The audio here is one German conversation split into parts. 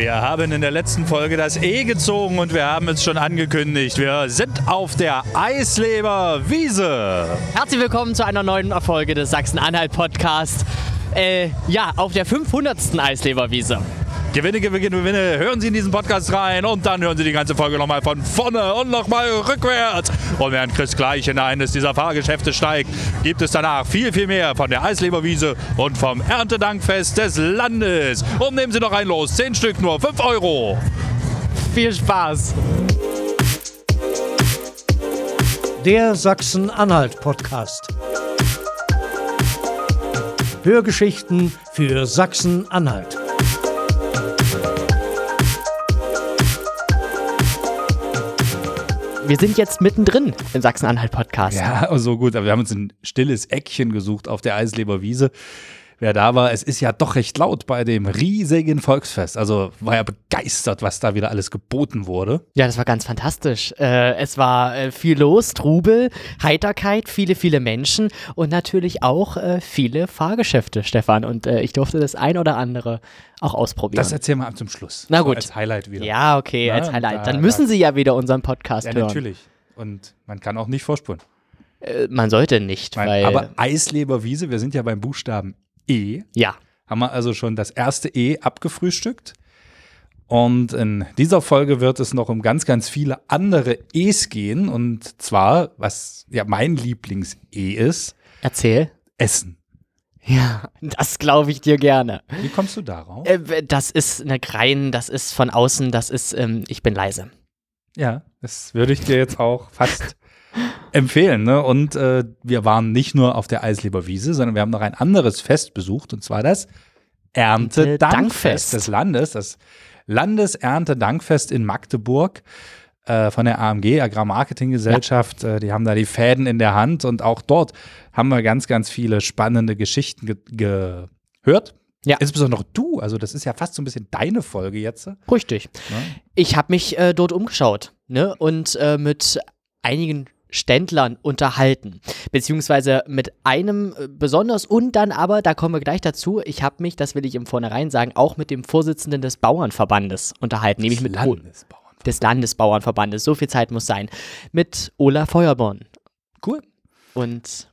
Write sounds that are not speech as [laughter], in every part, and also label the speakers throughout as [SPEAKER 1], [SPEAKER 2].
[SPEAKER 1] Wir haben in der letzten Folge das E gezogen und wir haben es schon angekündigt. Wir sind auf der Eisleber Wiese.
[SPEAKER 2] Herzlich willkommen zu einer neuen Folge des Sachsen-Anhalt Podcast. Äh, ja, auf der 500. Eisleberwiese.
[SPEAKER 1] Gewinne, Gewinne, Gewinne. Hören Sie in diesen Podcast rein und dann hören Sie die ganze Folge nochmal von vorne und nochmal rückwärts. Und während Chris gleich in eines dieser Fahrgeschäfte steigt, gibt es danach viel, viel mehr von der Eisleberwiese und vom Erntedankfest des Landes. Und nehmen Sie doch ein los. Zehn Stück nur, 5 Euro.
[SPEAKER 2] Viel Spaß.
[SPEAKER 3] Der Sachsen-Anhalt-Podcast. Hörgeschichten für Sachsen-Anhalt.
[SPEAKER 2] Wir sind jetzt mittendrin im Sachsen-Anhalt-Podcast.
[SPEAKER 1] Ja, so also gut. Aber wir haben uns ein stilles Eckchen gesucht auf der Eisleber Wiese. Wer da war, es ist ja doch recht laut bei dem riesigen Volksfest. Also war ja begeistert, was da wieder alles geboten wurde.
[SPEAKER 2] Ja, das war ganz fantastisch. Äh, es war äh, viel los, Trubel, Heiterkeit, viele, viele Menschen und natürlich auch äh, viele Fahrgeschäfte, Stefan. Und äh, ich durfte das ein oder andere auch ausprobieren.
[SPEAKER 1] Das erzählen wir zum Schluss.
[SPEAKER 2] Na gut.
[SPEAKER 1] So als Highlight wieder.
[SPEAKER 2] Ja, okay, Na, als Highlight. Dann müssen Sie ja wieder unseren Podcast
[SPEAKER 1] ja,
[SPEAKER 2] hören.
[SPEAKER 1] Ja, natürlich. Und man kann auch nicht vorspulen.
[SPEAKER 2] Äh, man sollte nicht,
[SPEAKER 1] Nein,
[SPEAKER 2] weil.
[SPEAKER 1] Aber Eisleberwiese, wir sind ja beim Buchstaben E.
[SPEAKER 2] Ja.
[SPEAKER 1] Haben wir also schon das erste E abgefrühstückt. Und in dieser Folge wird es noch um ganz, ganz viele andere E's gehen. Und zwar, was ja mein Lieblings-E ist.
[SPEAKER 2] Erzähl.
[SPEAKER 1] Essen.
[SPEAKER 2] Ja, das glaube ich dir gerne.
[SPEAKER 1] Wie kommst du darauf?
[SPEAKER 2] Äh, das ist eine Grein, das ist von außen, das ist, ähm, ich bin leise.
[SPEAKER 1] Ja, das würde ich dir jetzt auch fast empfehlen. Ne? Und äh, wir waren nicht nur auf der Eisleberwiese, sondern wir haben noch ein anderes Fest besucht, und zwar das Erntedankfest des Landes, das Landeserntedankfest in Magdeburg äh, von der AMG, Agrarmarketinggesellschaft. Ja. Äh, die haben da die Fäden in der Hand und auch dort haben wir ganz, ganz viele spannende Geschichten ge gehört.
[SPEAKER 2] Ja.
[SPEAKER 1] Insbesondere du, also das ist ja fast so ein bisschen deine Folge jetzt.
[SPEAKER 2] Richtig. Ja. Ich habe mich äh, dort umgeschaut ne? und äh, mit einigen Ständlern unterhalten. Beziehungsweise mit einem äh, besonders und dann aber, da kommen wir gleich dazu, ich habe mich, das will ich im Vornherein sagen, auch mit dem Vorsitzenden des Bauernverbandes unterhalten, nämlich mit
[SPEAKER 1] Landesbauernverbandes.
[SPEAKER 2] des Landesbauernverbandes. So viel Zeit muss sein. Mit Olaf Feuerborn.
[SPEAKER 1] Cool.
[SPEAKER 2] Und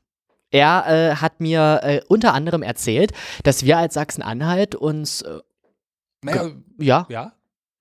[SPEAKER 2] er äh, hat mir äh, unter anderem erzählt, dass wir als Sachsen-Anhalt uns äh,
[SPEAKER 1] naja,
[SPEAKER 2] ja.
[SPEAKER 1] Ja.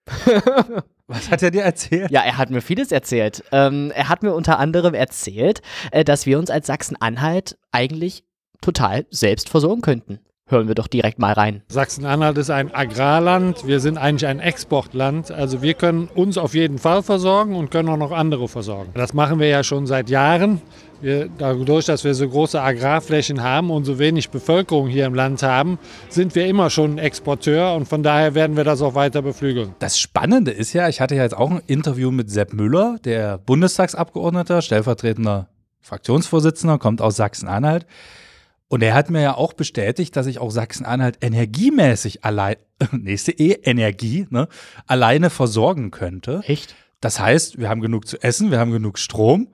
[SPEAKER 1] [laughs] Was hat er dir erzählt?
[SPEAKER 2] Ja, er hat mir vieles erzählt. Ähm, er hat mir unter anderem erzählt, äh, dass wir uns als Sachsen-Anhalt eigentlich total selbst versorgen könnten. Hören wir doch direkt mal rein.
[SPEAKER 4] Sachsen-Anhalt ist ein Agrarland. Wir sind eigentlich ein Exportland. Also wir können uns auf jeden Fall versorgen und können auch noch andere versorgen. Das machen wir ja schon seit Jahren. Wir, dadurch, dass wir so große Agrarflächen haben und so wenig Bevölkerung hier im Land haben, sind wir immer schon Exporteur und von daher werden wir das auch weiter beflügeln.
[SPEAKER 1] Das Spannende ist ja, ich hatte ja jetzt auch ein Interview mit Sepp Müller, der Bundestagsabgeordneter, stellvertretender Fraktionsvorsitzender, kommt aus Sachsen-Anhalt. Und er hat mir ja auch bestätigt, dass ich auch Sachsen-Anhalt energiemäßig allein, [laughs] nächste E, Energie, ne, alleine versorgen könnte.
[SPEAKER 2] Echt?
[SPEAKER 1] Das heißt, wir haben genug zu essen, wir haben genug Strom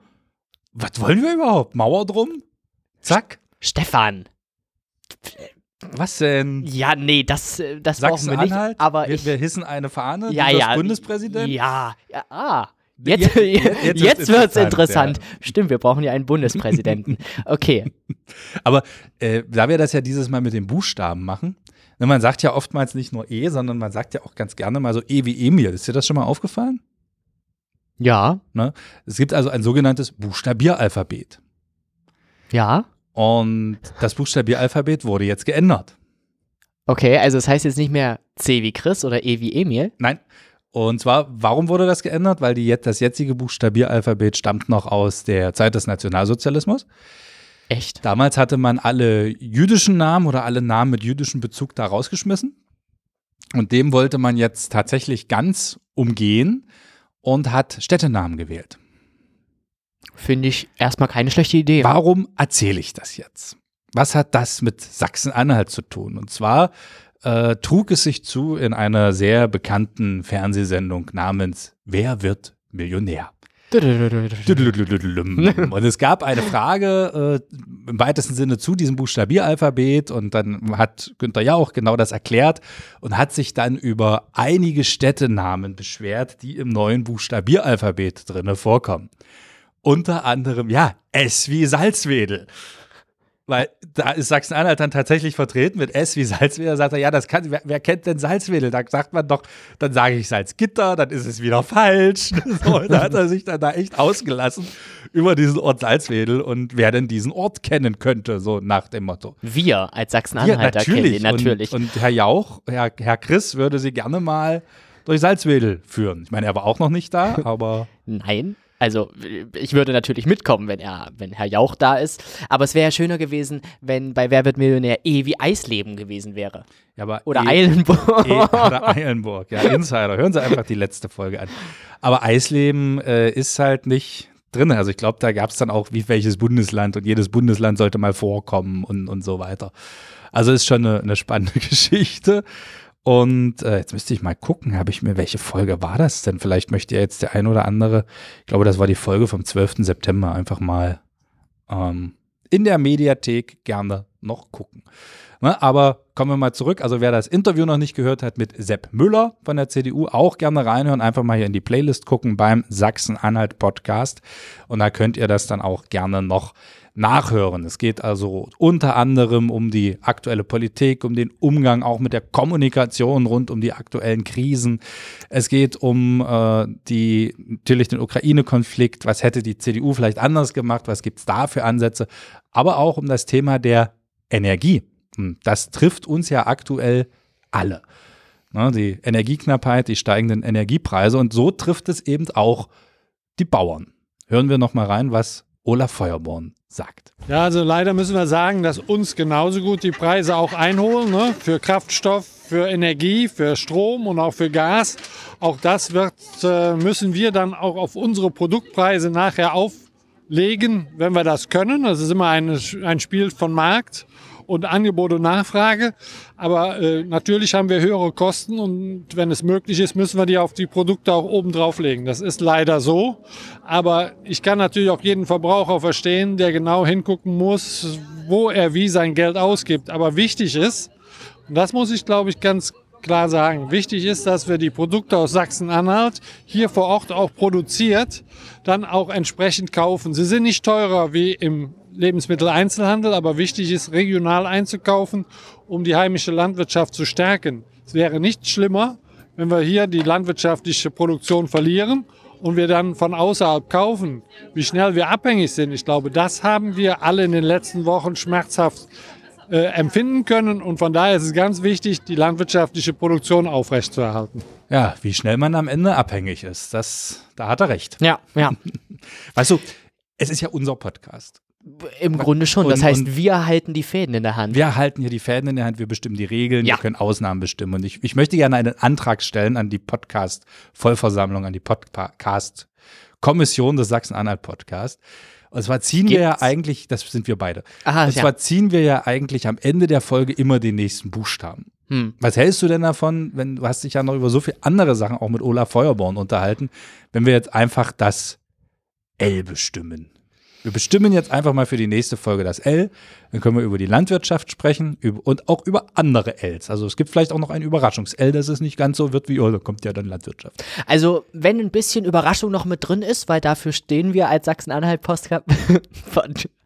[SPEAKER 1] was wollen wir überhaupt? Mauer drum? Zack.
[SPEAKER 2] Stefan.
[SPEAKER 1] Was denn?
[SPEAKER 2] Ja, nee, das, äh, das brauchen wir nicht. Aber
[SPEAKER 1] wir,
[SPEAKER 2] ich,
[SPEAKER 1] wir hissen eine Fahne.
[SPEAKER 2] Ja, ja.
[SPEAKER 1] Bundespräsident.
[SPEAKER 2] Ja, ja. Ah. Jetzt, jetzt, jetzt, [laughs] jetzt wird es interessant. Ja. Stimmt, wir brauchen ja einen Bundespräsidenten. [laughs] Okay.
[SPEAKER 1] Aber äh, da wir das ja dieses Mal mit den Buchstaben machen, ne, man sagt ja oftmals nicht nur E, sondern man sagt ja auch ganz gerne mal so E wie Emil. Ist dir das schon mal aufgefallen?
[SPEAKER 2] Ja.
[SPEAKER 1] Ne? Es gibt also ein sogenanntes Buchstabieralphabet.
[SPEAKER 2] Ja.
[SPEAKER 1] Und das Buchstabieralphabet wurde jetzt geändert.
[SPEAKER 2] Okay, also es das heißt jetzt nicht mehr C wie Chris oder E wie Emil?
[SPEAKER 1] Nein. Und zwar, warum wurde das geändert? Weil die, das jetzige Buchstabieralphabet stammt noch aus der Zeit des Nationalsozialismus.
[SPEAKER 2] Echt?
[SPEAKER 1] Damals hatte man alle jüdischen Namen oder alle Namen mit jüdischem Bezug da rausgeschmissen. Und dem wollte man jetzt tatsächlich ganz umgehen und hat Städtenamen gewählt.
[SPEAKER 2] Finde ich erstmal keine schlechte Idee.
[SPEAKER 1] Warum erzähle ich das jetzt? Was hat das mit Sachsen-Anhalt zu tun? Und zwar äh, trug es sich zu in einer sehr bekannten Fernsehsendung namens Wer wird Millionär? Und es gab eine Frage äh, im weitesten Sinne zu diesem Buchstabieralphabet und dann hat Günther Jauch genau das erklärt und hat sich dann über einige Städtenamen beschwert, die im neuen Buchstabieralphabet drinne vorkommen. Unter anderem, ja, S wie Salzwedel. Weil da ist Sachsen-Anhalt dann tatsächlich vertreten mit S wie Salzwedel. Sagt er, ja, das kann, wer, wer kennt denn Salzwedel? Da sagt man doch, dann sage ich Salzgitter, dann ist es wieder falsch. [laughs] So, da hat er sich dann da echt ausgelassen über diesen Ort Salzwedel und wer denn diesen Ort kennen könnte, so nach dem Motto.
[SPEAKER 2] Wir als Sachsen-Anhalter kennen ihn natürlich.
[SPEAKER 1] Und, und Herr Jauch, Herr, Herr Chris würde sie gerne mal durch Salzwedel führen. Ich meine, er war auch noch nicht da, aber.
[SPEAKER 2] Nein. Also ich würde natürlich mitkommen, wenn er, wenn Herr Jauch da ist. Aber es wäre ja schöner gewesen, wenn bei Wer wird Millionär E wie Eisleben gewesen wäre.
[SPEAKER 1] Ja, aber
[SPEAKER 2] Oder
[SPEAKER 1] e,
[SPEAKER 2] Eilenburg.
[SPEAKER 1] E, oder Eilenburg, ja, Insider. Hören Sie einfach die letzte Folge an. Aber Eisleben äh, ist halt nicht drin. Also ich glaube, da gab es dann auch, wie welches Bundesland und jedes Bundesland sollte mal vorkommen und, und so weiter. Also ist schon eine, eine spannende [laughs] Geschichte. Und äh, jetzt müsste ich mal gucken, habe ich mir, welche Folge war das denn? Vielleicht möchte ja jetzt der ein oder andere, ich glaube, das war die Folge vom 12. September, einfach mal ähm, in der Mediathek gerne noch gucken. Ne, aber kommen wir mal zurück. Also wer das Interview noch nicht gehört hat mit Sepp Müller von der CDU, auch gerne reinhören. Einfach mal hier in die Playlist gucken beim Sachsen-Anhalt Podcast. Und da könnt ihr das dann auch gerne noch nachhören. Es geht also unter anderem um die aktuelle Politik, um den Umgang auch mit der Kommunikation rund um die aktuellen Krisen. Es geht um äh, die natürlich den Ukraine-Konflikt. Was hätte die CDU vielleicht anders gemacht? Was gibt es da für Ansätze? Aber auch um das Thema der Energie. Hm, Das trifft uns ja aktuell alle. Ne, die Energieknappheit, die steigenden Energiepreise und so trifft es eben auch die Bauern. Hören wir noch mal rein, was Olaf Feuerborn sagt.
[SPEAKER 4] Ja, also leider müssen wir sagen, dass uns genauso gut die Preise auch einholen. Ne? Für Kraftstoff, für Energie, für Strom und auch für Gas. Auch das wird, äh, müssen wir dann auch auf unsere Produktpreise nachher auflegen, wenn wir das können. Das ist immer ein, ein Spiel von Markt und Angebot und Nachfrage. Aber äh, natürlich haben wir höhere Kosten und wenn es möglich ist, müssen wir die auf die Produkte auch oben drauflegen. Das ist leider so. Aber ich kann natürlich auch jeden Verbraucher verstehen, der genau hingucken muss, wo er wie sein Geld ausgibt. Aber wichtig ist, und das muss ich glaube ich ganz klar sagen, wichtig ist, dass wir die Produkte aus Sachsen-Anhalt hier vor Ort auch produziert, dann auch entsprechend kaufen. Sie sind nicht teurer wie im Lebensmitteleinzelhandel, aber wichtig ist, regional einzukaufen, um die heimische Landwirtschaft zu stärken. Es wäre nicht schlimmer, wenn wir hier die landwirtschaftliche Produktion verlieren und wir dann von außerhalb kaufen. Wie schnell wir abhängig sind, ich glaube, das haben wir alle in den letzten Wochen schmerzhaft äh, empfinden können. Und von daher ist es ganz wichtig, die landwirtschaftliche Produktion aufrechtzuerhalten.
[SPEAKER 1] Ja, wie schnell man am Ende abhängig ist, das, da hat er recht.
[SPEAKER 2] Ja, ja. [laughs]
[SPEAKER 1] Weißt du, es ist ja unser Podcast.
[SPEAKER 2] Im Grunde schon. Das
[SPEAKER 1] Und-
[SPEAKER 2] heißt,
[SPEAKER 1] und-
[SPEAKER 2] wir halten die Fäden in der Hand.
[SPEAKER 1] Wir halten hier die Fäden in der Hand, wir bestimmen die Regeln,
[SPEAKER 2] Ja.
[SPEAKER 1] wir können Ausnahmen bestimmen. Und ich, ich möchte gerne einen Antrag stellen an die Podcast-Vollversammlung, an die Podcast-Kommission des Sachsen-Anhalt-Podcast. Und zwar ziehen wir ja
[SPEAKER 2] Gibt's?
[SPEAKER 1] eigentlich, das sind wir beide,
[SPEAKER 2] Aha,
[SPEAKER 1] und
[SPEAKER 2] ja.
[SPEAKER 1] zwar ziehen wir ja eigentlich am Ende der Folge immer den nächsten Buchstaben.
[SPEAKER 2] Hm.
[SPEAKER 1] Was hältst du denn davon, wenn du hast dich ja noch über so viele andere Sachen auch mit Olaf Feuerborn unterhalten, wenn wir jetzt einfach das L bestimmen? Wir bestimmen jetzt einfach mal für die nächste Folge das L. Dann können wir über die Landwirtschaft sprechen und auch über andere Ls. Also es gibt vielleicht auch noch ein Überraschungs-L, dass es nicht ganz so wird wie, oh, da kommt ja dann Landwirtschaft.
[SPEAKER 2] Also, wenn ein bisschen Überraschung noch mit drin ist, weil dafür stehen wir als Sachsen-Anhalt-Podcast. [laughs]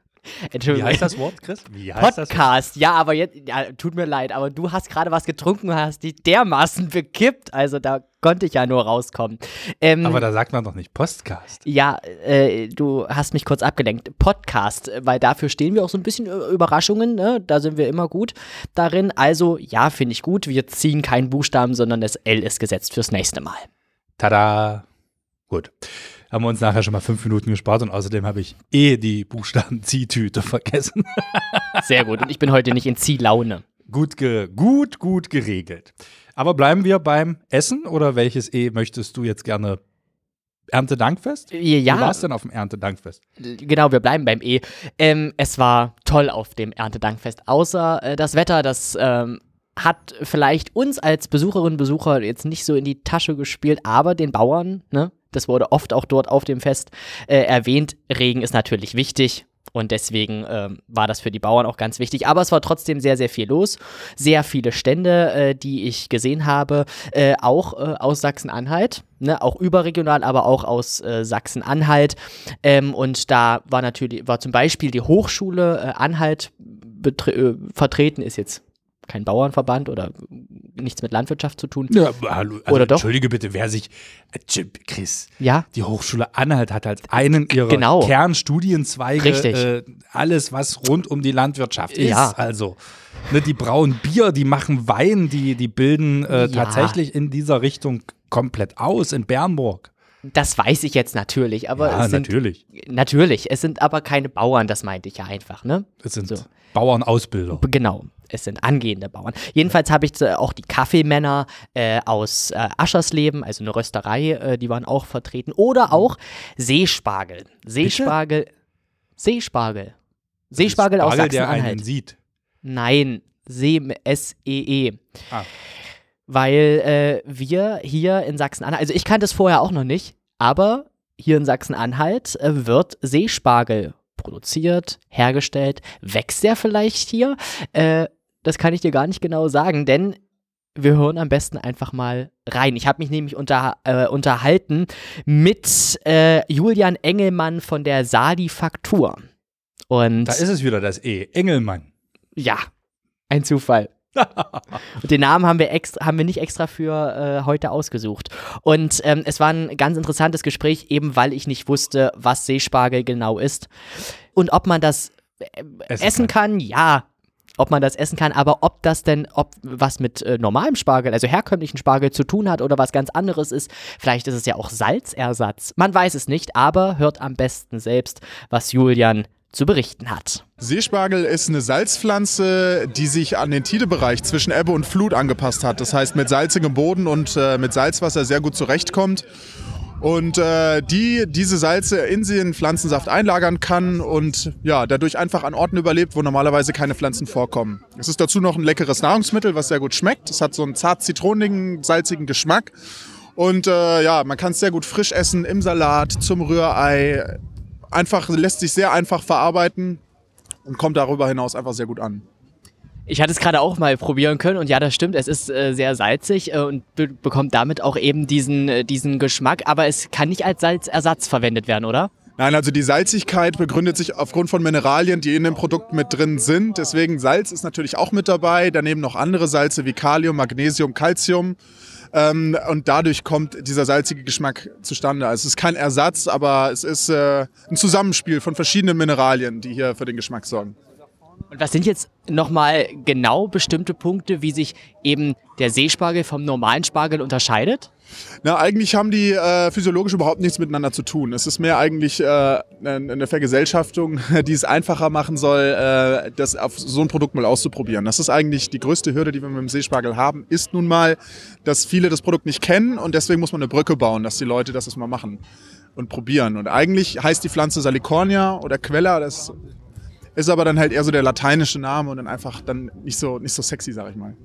[SPEAKER 2] Entschuldigung.
[SPEAKER 1] Wie heißt das Wort, Chris? Wie heißt das?
[SPEAKER 2] Podcast, ja, aber jetzt, ja, tut mir leid, aber du hast gerade was getrunken und hast dich dermaßen [laughs] bekippt, also da konnte ich ja nur rauskommen. Ähm,
[SPEAKER 1] Aber da sagt man doch nicht Postcast.
[SPEAKER 2] ja, äh, du hast mich kurz abgelenkt. Podcast, äh, weil dafür stehen wir auch so ein bisschen äh, Überraschungen, ne? da sind wir immer gut darin. Also, ja, finde ich gut. Wir ziehen keinen Buchstaben, sondern das L ist gesetzt fürs nächste Mal.
[SPEAKER 1] Tada! Gut. Haben wir uns nachher schon mal fünf Minuten gespart und außerdem habe ich eh die Buchstaben-Ziehtüte vergessen.
[SPEAKER 2] Sehr gut. Und ich bin heute nicht in Ziehlaune.
[SPEAKER 1] Gut, ge gut, gut geregelt. Aber bleiben wir beim Essen oder welches E möchtest du jetzt gerne? Erntedankfest?
[SPEAKER 2] Ja,
[SPEAKER 1] Wie war es denn auf dem Erntedankfest?
[SPEAKER 2] Genau, wir bleiben beim E. Ähm, es war toll auf dem Erntedankfest, außer äh, das Wetter, das ähm, hat vielleicht uns als Besucherinnen und Besucher jetzt nicht so in die Tasche gespielt, aber den Bauern, ne, Das wurde oft auch dort auf dem Fest äh, erwähnt. Regen ist natürlich wichtig. Und deswegen ähm, war das für die Bauern auch ganz wichtig. Aber es war trotzdem sehr, sehr viel los. Sehr viele Stände, äh, die ich gesehen habe, äh, auch äh, aus Sachsen-Anhalt. Ne, auch überregional, aber auch aus äh, Sachsen-Anhalt. Ähm, und da war natürlich, war zum Beispiel die Hochschule äh, Anhalt äh, vertreten, ist jetzt kein Bauernverband oder nichts mit Landwirtschaft zu tun.
[SPEAKER 1] Ja, hallo, also
[SPEAKER 2] Oder doch?
[SPEAKER 1] Entschuldige bitte, wer sich, äh, Chris,
[SPEAKER 2] Ja,
[SPEAKER 1] die Hochschule Anhalt hat als einen ihrer
[SPEAKER 2] Genau.
[SPEAKER 1] Kernstudienzweige äh, alles, was rund um die Landwirtschaft ist.
[SPEAKER 2] Ja.
[SPEAKER 1] Also, ne, die brauen Bier, die machen Wein, die, die bilden äh,
[SPEAKER 2] Ja.
[SPEAKER 1] tatsächlich in dieser Richtung komplett aus in Bernburg.
[SPEAKER 2] das weiß ich jetzt natürlich, aber
[SPEAKER 1] ja,
[SPEAKER 2] es sind
[SPEAKER 1] natürlich.
[SPEAKER 2] natürlich, es sind aber keine Bauern, das meinte ich ja einfach, ne?
[SPEAKER 1] Es sind
[SPEAKER 2] So.
[SPEAKER 1] Bauernausbilder.
[SPEAKER 2] Genau, es sind angehende Bauern. Jedenfalls habe ich äh, auch die Kaffeemänner äh, aus äh, Aschersleben, also eine Rösterei, äh, die waren auch vertreten. Oder auch Seespargel. Seespargel. Seespargel. Seespargel aus
[SPEAKER 1] Spargel, der einen
[SPEAKER 2] Sachsen-Anhalt.
[SPEAKER 1] sieht.
[SPEAKER 2] Nein, See, S-E-E.
[SPEAKER 1] Ah.
[SPEAKER 2] Weil äh, wir hier in Sachsen-Anhalt, also ich kannte es vorher auch noch nicht, aber hier in Sachsen-Anhalt äh, wird Seespargel produziert, hergestellt. Wächst der vielleicht hier? Äh, das kann ich dir gar nicht genau sagen, denn wir hören am besten einfach mal rein. Ich habe mich nämlich unter, äh, unterhalten mit äh, Julian Engelmann von der Sadi Faktur. Und
[SPEAKER 1] Da ist es wieder das E. Engelmann.
[SPEAKER 2] ja, ein Zufall. [laughs] Und den Namen haben wir, extra, haben wir nicht extra für äh, heute ausgesucht. Und ähm, es war ein ganz interessantes Gespräch, eben weil ich nicht wusste, was Seespargel genau ist. Und ob man das äh,
[SPEAKER 1] Essen
[SPEAKER 2] essen, kann. ja. Ob man das essen kann, aber ob das denn, ob was mit äh, normalem Spargel, also herkömmlichen Spargel zu tun hat oder was ganz anderes ist, vielleicht ist es ja auch Salzersatz. Man weiß es nicht, aber hört am besten selbst, was Julian zu berichten hat.
[SPEAKER 5] Seespargel ist eine Salzpflanze, die sich an den Tidebereich zwischen Ebbe und Flut angepasst hat. Das heißt, mit salzigem Boden und äh, mit Salzwasser sehr gut zurechtkommt. Und äh, die diese Salze in den Pflanzensaft einlagern kann und ja, dadurch einfach an Orten überlebt, wo normalerweise keine Pflanzen vorkommen. Es ist dazu noch ein leckeres Nahrungsmittel, was sehr gut schmeckt. Es hat so einen zart zitronigen, salzigen Geschmack. Und äh, ja, man kann es sehr gut frisch essen im Salat, zum Rührei. Einfach lässt sich sehr einfach verarbeiten und kommt darüber hinaus einfach sehr gut an.
[SPEAKER 2] Ich hatte es gerade auch mal probieren können und ja, das stimmt, es ist äh, sehr salzig äh, und be bekommt damit auch eben diesen, äh, diesen Geschmack, aber es kann nicht als Salzersatz verwendet werden, oder?
[SPEAKER 5] Nein, also die Salzigkeit begründet sich aufgrund von Mineralien, die in dem Produkt mit drin sind. Deswegen Salz ist natürlich auch mit dabei. Daneben noch andere Salze wie Kalium, Magnesium, Calcium. Ähm, und dadurch kommt dieser salzige Geschmack zustande. Also es ist kein Ersatz, aber es ist äh, ein Zusammenspiel von verschiedenen Mineralien, die hier für den Geschmack sorgen.
[SPEAKER 2] Und was sind jetzt nochmal genau bestimmte Punkte, wie sich eben der Seespargel vom normalen Spargel unterscheidet?
[SPEAKER 5] Na, eigentlich haben die äh, physiologisch überhaupt nichts miteinander zu tun. Es ist mehr eigentlich äh, eine Vergesellschaftung, [laughs] die es einfacher machen soll, äh, das auf so ein Produkt mal auszuprobieren. Das ist eigentlich die größte Hürde, die wir mit dem Seespargel haben, ist nun mal, dass viele das Produkt nicht kennen und deswegen muss man eine Brücke bauen, dass die Leute das erstmal machen und probieren. Und eigentlich heißt die Pflanze Salicornia oder Quella, das ist aber dann halt eher so der lateinische Name und dann einfach dann nicht so, nicht so sexy, sag ich mal.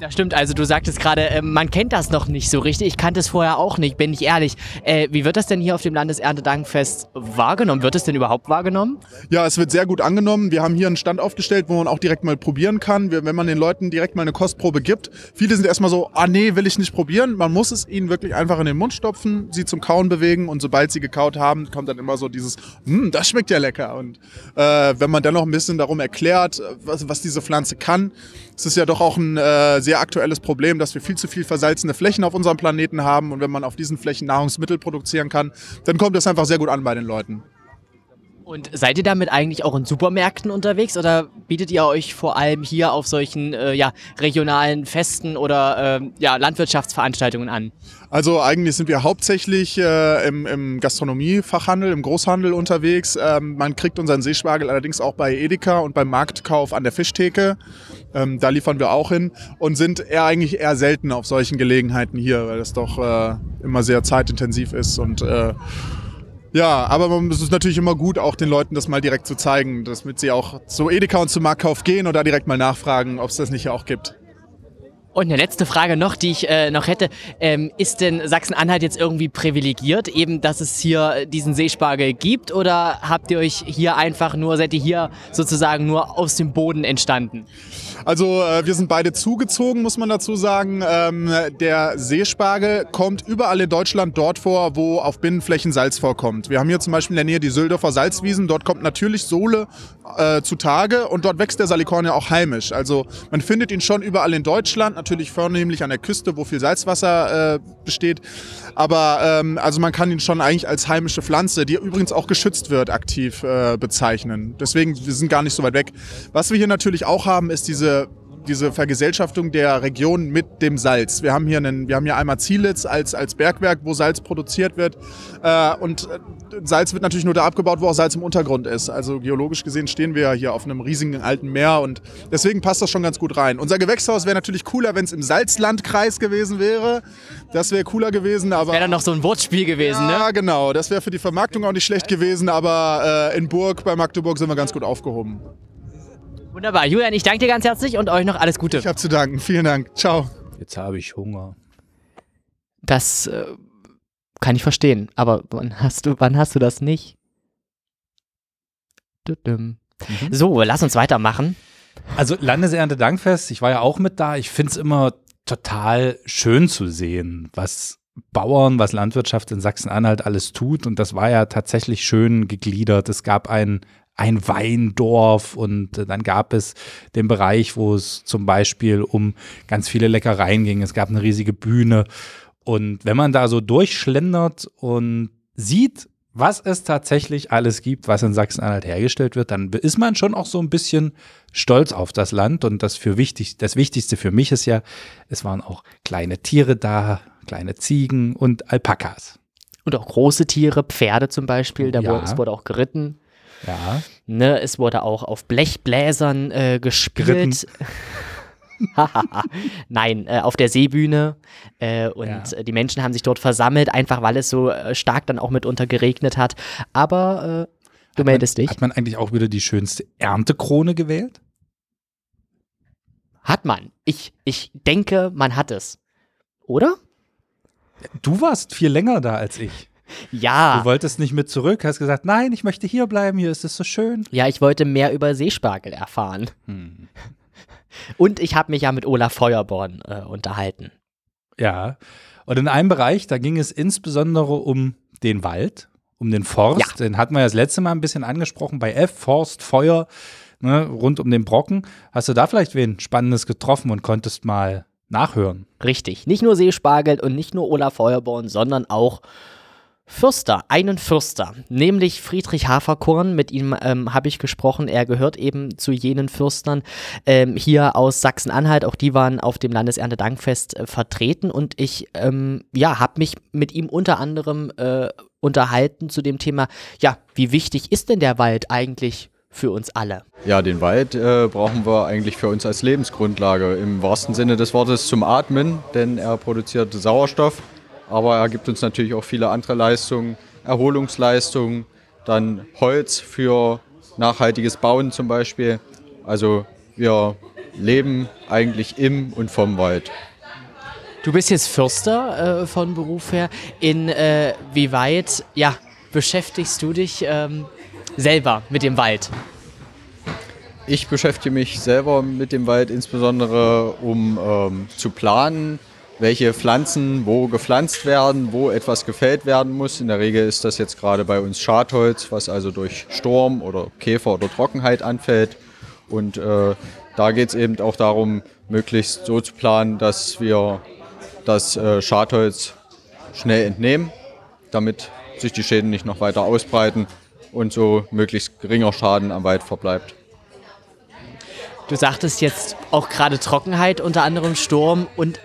[SPEAKER 2] Das stimmt, also du sagtest gerade, äh, man kennt das noch nicht so richtig. Ich kannte es vorher auch nicht, bin ich ehrlich. Äh, wie wird das denn hier auf dem Landeserntedankfest wahrgenommen? Wird es denn überhaupt wahrgenommen?
[SPEAKER 5] Ja, es wird sehr gut angenommen. Wir haben hier einen Stand aufgestellt, wo man auch direkt mal probieren kann. Wenn man den Leuten direkt mal eine Kostprobe gibt. Viele sind erstmal so, ah nee, will ich nicht probieren. Man muss es ihnen wirklich einfach in den Mund stopfen, sie zum Kauen bewegen und sobald sie gekaut haben, kommt dann immer so dieses, hm, das schmeckt ja lecker. Und äh, wenn man dann noch ein bisschen darum erklärt, was, was diese Pflanze kann, es ist ja doch auch ein äh, sehr aktuelles Problem, dass wir viel zu viel versalzene Flächen auf unserem Planeten haben. Und wenn man auf diesen Flächen Nahrungsmittel produzieren kann, dann kommt das einfach sehr gut an bei den Leuten.
[SPEAKER 2] Und seid ihr damit eigentlich auch in Supermärkten unterwegs oder bietet ihr euch vor allem hier auf solchen äh, ja, regionalen Festen oder ähm, ja, Landwirtschaftsveranstaltungen an?
[SPEAKER 5] Also eigentlich sind wir hauptsächlich äh, im, im Gastronomiefachhandel, im Großhandel unterwegs. Ähm, man kriegt unseren Seespargel allerdings auch bei Edeka und beim Marktkauf an der Fischtheke. Ähm, da liefern wir auch hin und sind eher eigentlich eher selten auf solchen Gelegenheiten hier, weil das doch äh, immer sehr zeitintensiv ist und äh, ja, aber es ist natürlich immer gut, auch den Leuten das mal direkt zu zeigen, damit sie auch zu Edeka und zu Marktkauf gehen da direkt mal nachfragen, ob es das nicht auch gibt.
[SPEAKER 2] Und eine letzte Frage noch, die ich äh, noch hätte. Ähm, ist denn Sachsen-Anhalt jetzt irgendwie privilegiert, eben, dass es hier diesen Seespargel gibt? Oder habt ihr euch hier einfach nur, seid ihr hier sozusagen nur aus dem Boden entstanden?
[SPEAKER 5] Also äh, wir sind beide zugezogen, muss man dazu sagen. Ähm, der Seespargel kommt überall in Deutschland dort vor, wo auf Binnenflächen Salz vorkommt. Wir haben hier zum Beispiel in der Nähe die Sülderfer Salzwiesen. Dort kommt natürlich Sohle äh, zutage und dort wächst der Salikorn ja auch heimisch. Also man findet ihn schon überall in Deutschland, natürlich vornehmlich an der Küste, wo viel Salzwasser äh, besteht. Aber ähm, also man kann ihn schon eigentlich als heimische Pflanze, die übrigens auch geschützt wird, aktiv äh, bezeichnen. Deswegen, wir sind gar nicht so weit weg. Was wir hier natürlich auch haben, ist diese diese Vergesellschaftung der Region mit dem Salz. Wir haben hier, einen, wir haben hier einmal Zielitz als, als Bergwerk, wo Salz produziert wird. Äh, und äh, Salz wird natürlich nur da abgebaut, wo auch Salz im Untergrund ist. Also geologisch gesehen stehen wir ja hier auf einem riesigen alten Meer und deswegen passt das schon ganz gut rein. Unser Gewächshaus wäre natürlich cooler, wenn es im Salzlandkreis gewesen wäre. Das wäre cooler gewesen, aber.
[SPEAKER 2] Wäre dann noch so ein Wortspiel gewesen,
[SPEAKER 5] ja,
[SPEAKER 2] ne?
[SPEAKER 5] Ja, genau. Das wäre für die Vermarktung auch nicht schlecht gewesen, aber äh, in Burg bei Magdeburg sind wir ganz gut aufgehoben.
[SPEAKER 2] Wunderbar. Julian, ich danke dir ganz herzlich und euch noch alles Gute.
[SPEAKER 5] Ich habe zu danken. Vielen Dank. Ciao.
[SPEAKER 1] Jetzt habe ich Hunger.
[SPEAKER 2] Das äh, kann ich verstehen. Aber wann hast du, wann hast du das nicht? Mhm. So, lass uns weitermachen.
[SPEAKER 1] Also Landesernte-Dankfest, ich war ja auch mit da. Ich finde es immer total schön zu sehen, was Bauern, was Landwirtschaft in Sachsen-Anhalt alles tut. Und das war ja tatsächlich schön gegliedert. Es gab ein ein Weindorf und äh, dann gab es den Bereich, wo es zum Beispiel um ganz viele Leckereien ging. Es gab eine riesige Bühne und wenn man da so durchschlendert und sieht, was es tatsächlich alles gibt, was in Sachsen-Anhalt hergestellt wird, dann ist man schon auch so ein bisschen stolz auf das Land. Und das für wichtig, das Wichtigste für mich ist ja, es waren auch kleine Tiere da, kleine Ziegen und Alpakas.
[SPEAKER 2] Und auch große Tiere, Pferde zum Beispiel, da ja. wurde, es wurde auch geritten.
[SPEAKER 1] Ja.
[SPEAKER 2] Ne, es wurde auch auf Blechbläsern äh, gespielt. [laughs] Nein, äh, auf der Seebühne. Äh, und ja. Die Menschen haben sich dort versammelt, einfach weil es so äh, stark dann auch mitunter geregnet hat. Aber äh, du
[SPEAKER 1] hat
[SPEAKER 2] meldest
[SPEAKER 1] man,
[SPEAKER 2] dich.
[SPEAKER 1] Hat man eigentlich auch wieder die schönste Erntekrone gewählt?
[SPEAKER 2] Hat man. Ich, ich denke, man hat es. Oder?
[SPEAKER 1] Du warst viel länger da als ich.
[SPEAKER 2] Ja.
[SPEAKER 1] Du wolltest nicht mit zurück, hast gesagt, nein, ich möchte hier bleiben, hier ist es so schön.
[SPEAKER 2] Ja, ich wollte mehr über Seespargel erfahren. Hm. Und ich habe mich ja mit Olaf Feuerborn äh, unterhalten.
[SPEAKER 1] Ja. Und in einem Bereich, da ging es insbesondere um den Wald, um den Forst. Ja. Den hatten wir ja das letzte Mal ein bisschen angesprochen bei F, Forst, Feuer, ne, rund um den Brocken. Hast du da vielleicht wen Spannendes getroffen und konntest mal nachhören?
[SPEAKER 2] Richtig. Nicht nur Seespargel und nicht nur Olaf Feuerborn, sondern auch Fürster, einen Fürster, nämlich Friedrich Haferkorn. Mit ihm ähm, habe ich gesprochen. Er gehört eben zu jenen Fürstern ähm, hier aus Sachsen-Anhalt. Auch die waren auf dem Landeserntedankfest äh, vertreten und ich ähm, ja, habe mich mit ihm unter anderem äh, unterhalten zu dem Thema, ja, wie wichtig ist denn der Wald eigentlich für uns alle?
[SPEAKER 6] Ja, den Wald äh, brauchen wir eigentlich für uns als Lebensgrundlage im wahrsten Sinne des Wortes zum Atmen, denn er produziert Sauerstoff aber er gibt uns natürlich auch viele andere Leistungen, Erholungsleistungen, dann Holz für nachhaltiges Bauen zum Beispiel. Also wir leben eigentlich im und vom Wald.
[SPEAKER 2] Du bist jetzt Förster äh, von Beruf her. Inwieweit äh, ja, beschäftigst du dich ähm, selber mit dem Wald?
[SPEAKER 6] Ich beschäftige mich selber mit dem Wald insbesondere, um ähm, zu planen, welche Pflanzen wo gepflanzt werden, wo etwas gefällt werden muss. In der Regel ist das jetzt gerade bei uns Schadholz, was also durch Sturm oder Käfer oder Trockenheit anfällt. Und äh, da geht es eben auch darum, möglichst so zu planen, dass wir das äh, Schadholz schnell entnehmen, damit sich die Schäden nicht noch weiter ausbreiten und so möglichst geringer Schaden am Wald verbleibt.
[SPEAKER 2] Du sagtest jetzt auch gerade Trockenheit, unter anderem Sturm und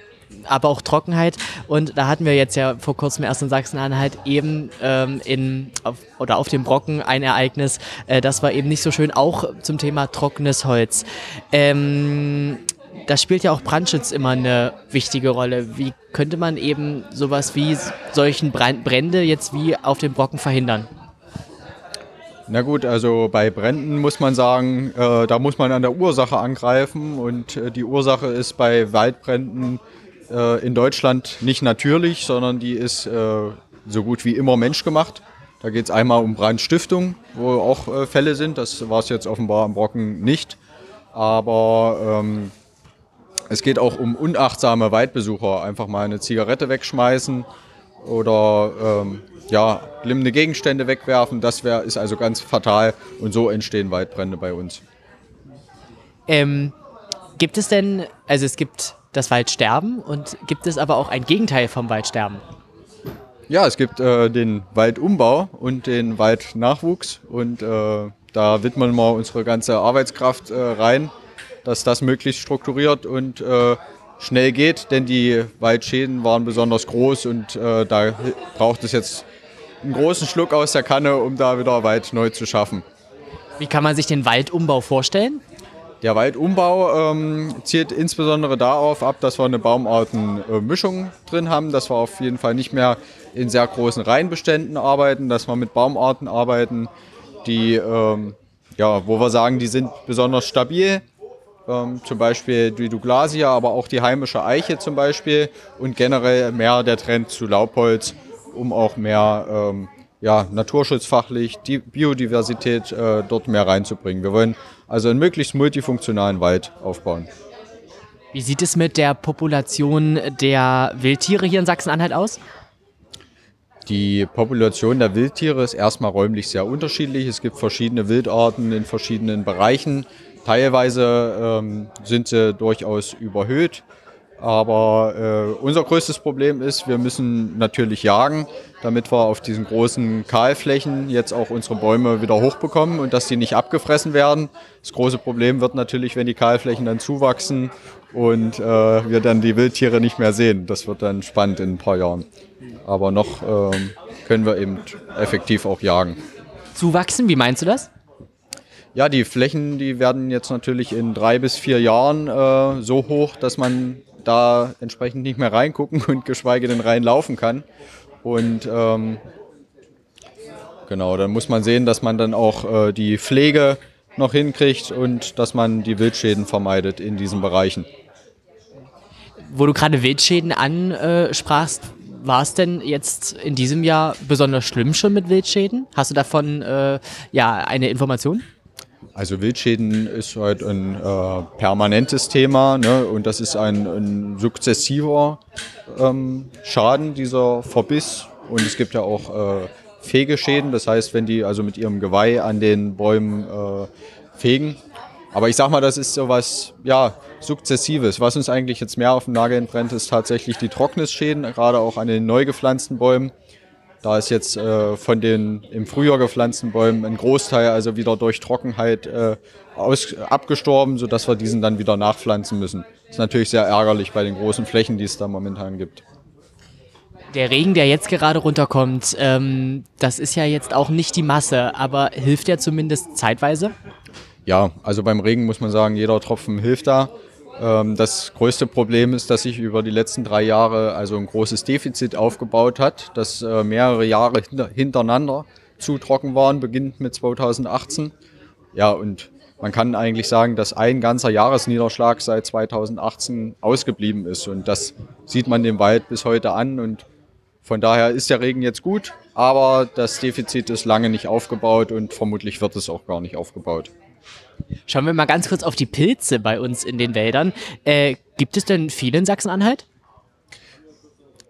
[SPEAKER 2] aber auch Trockenheit. Und da hatten wir jetzt ja vor kurzem erst in Sachsen-Anhalt eben ähm, in, auf, oder auf dem Brocken ein Ereignis. Äh, das war eben nicht so schön, auch zum Thema trockenes Holz. Ähm, da spielt ja auch Brandschutz immer eine wichtige Rolle. Wie könnte man eben sowas wie solchen Brand Brände jetzt wie auf dem Brocken verhindern?
[SPEAKER 6] Na gut, also bei Bränden muss man sagen, äh, da muss man an der Ursache angreifen und äh, die Ursache ist bei Waldbränden äh, in Deutschland nicht natürlich, sondern die ist äh, so gut wie immer menschgemacht. Da geht es einmal um Brandstiftung, wo auch äh, Fälle sind. Das war es jetzt offenbar am Brocken nicht. Aber ähm, es geht auch um unachtsame Waldbesucher. Einfach mal eine Zigarette wegschmeißen oder ähm, ja, glimmende Gegenstände wegwerfen. Das wär, ist also ganz fatal und so entstehen Waldbrände bei uns.
[SPEAKER 2] Ähm, gibt es denn, also es gibt das Waldsterben und gibt es aber auch ein Gegenteil vom Waldsterben?
[SPEAKER 6] Ja, es gibt äh, den Waldumbau und den Waldnachwuchs und äh, da widmen wir unsere ganze Arbeitskraft äh, rein, dass das möglichst strukturiert und äh, schnell geht, denn die Waldschäden waren besonders groß und äh, da braucht es jetzt einen großen Schluck aus der Kanne, um da wieder Wald neu zu schaffen.
[SPEAKER 2] Wie kann man sich den Waldumbau vorstellen?
[SPEAKER 6] Der Waldumbau ähm, zielt insbesondere darauf ab, dass wir eine Baumartenmischung drin haben, dass wir auf jeden Fall nicht mehr in sehr großen Reihenbeständen arbeiten, dass wir mit Baumarten arbeiten, die, ähm, ja, wo wir sagen, die sind besonders stabil. Ähm, zum Beispiel die Douglasia, aber auch die heimische Eiche zum Beispiel und generell mehr der Trend zu Laubholz, um auch mehr ähm, ja, naturschutzfachlich die Biodiversität äh, dort mehr reinzubringen. Wir wollen also einen möglichst multifunktionalen Wald aufbauen.
[SPEAKER 2] Wie sieht es mit der Population der Wildtiere hier in Sachsen-Anhalt aus?
[SPEAKER 6] Die Population der Wildtiere ist erstmal räumlich sehr unterschiedlich. Es gibt verschiedene Wildarten in verschiedenen Bereichen. Teilweise ähm, sind sie durchaus überhöht. Aber äh, unser größtes Problem ist, wir müssen natürlich jagen, damit wir auf diesen großen Kahlflächen jetzt auch unsere Bäume wieder hochbekommen und dass die nicht abgefressen werden. Das große Problem wird natürlich, wenn die Kahlflächen dann zuwachsen und äh, wir dann die Wildtiere nicht mehr sehen. Das wird dann spannend in ein paar Jahren. Aber noch äh, können wir eben effektiv auch jagen.
[SPEAKER 2] Zuwachsen, wie meinst du das?
[SPEAKER 6] Ja, die Flächen, die werden jetzt natürlich in drei bis vier Jahren äh, so hoch, dass man da entsprechend nicht mehr reingucken und geschweige denn reinlaufen kann. Und ähm, genau, dann muss man sehen, dass man dann auch äh, die Pflege noch hinkriegt und dass man die Wildschäden vermeidet in diesen Bereichen.
[SPEAKER 2] Wo du gerade Wildschäden ansprachst, war es denn jetzt in diesem Jahr besonders schlimm schon mit Wildschäden? Hast du davon äh, ja eine Information?
[SPEAKER 6] Also Wildschäden ist halt ein äh, permanentes Thema ne? und das ist ein, ein sukzessiver ähm, Schaden, dieser Verbiss. Und es gibt ja auch äh, Fegeschäden, das heißt, wenn die also mit ihrem Geweih an den Bäumen äh, fegen. Aber ich sag mal, das ist sowas, ja, sukzessives. Was uns eigentlich jetzt mehr auf den Nagel brennt, ist tatsächlich die Trocknisschäden, gerade auch an den neu gepflanzten Bäumen. Da ist jetzt äh, von den im Frühjahr gepflanzten Bäumen ein Großteil also wieder durch Trockenheit äh, aus, abgestorben, sodass wir diesen dann wieder nachpflanzen müssen. Das ist natürlich sehr ärgerlich bei den großen Flächen, die es da momentan gibt.
[SPEAKER 2] Der Regen, der jetzt gerade runterkommt, ähm, das ist ja jetzt auch nicht die Masse, aber hilft der zumindest zeitweise?
[SPEAKER 6] Ja, also beim Regen muss man sagen, jeder Tropfen hilft da. Ähm, das größte Problem ist, dass sich über die letzten drei Jahre also ein großes Defizit aufgebaut hat, dass äh, mehrere Jahre hintereinander zu trocken waren, beginnend mit 2018. Ja, und man kann eigentlich sagen, dass ein ganzer Jahresniederschlag seit 2018 ausgeblieben ist. Und das sieht man dem Wald bis heute an. Und von daher ist der Regen jetzt gut, aber das Defizit ist lange nicht aufgebaut und vermutlich wird es auch gar nicht aufgebaut.
[SPEAKER 2] Schauen wir mal ganz kurz auf die Pilze bei uns in den Wäldern. Äh, gibt es denn viele in Sachsen-Anhalt?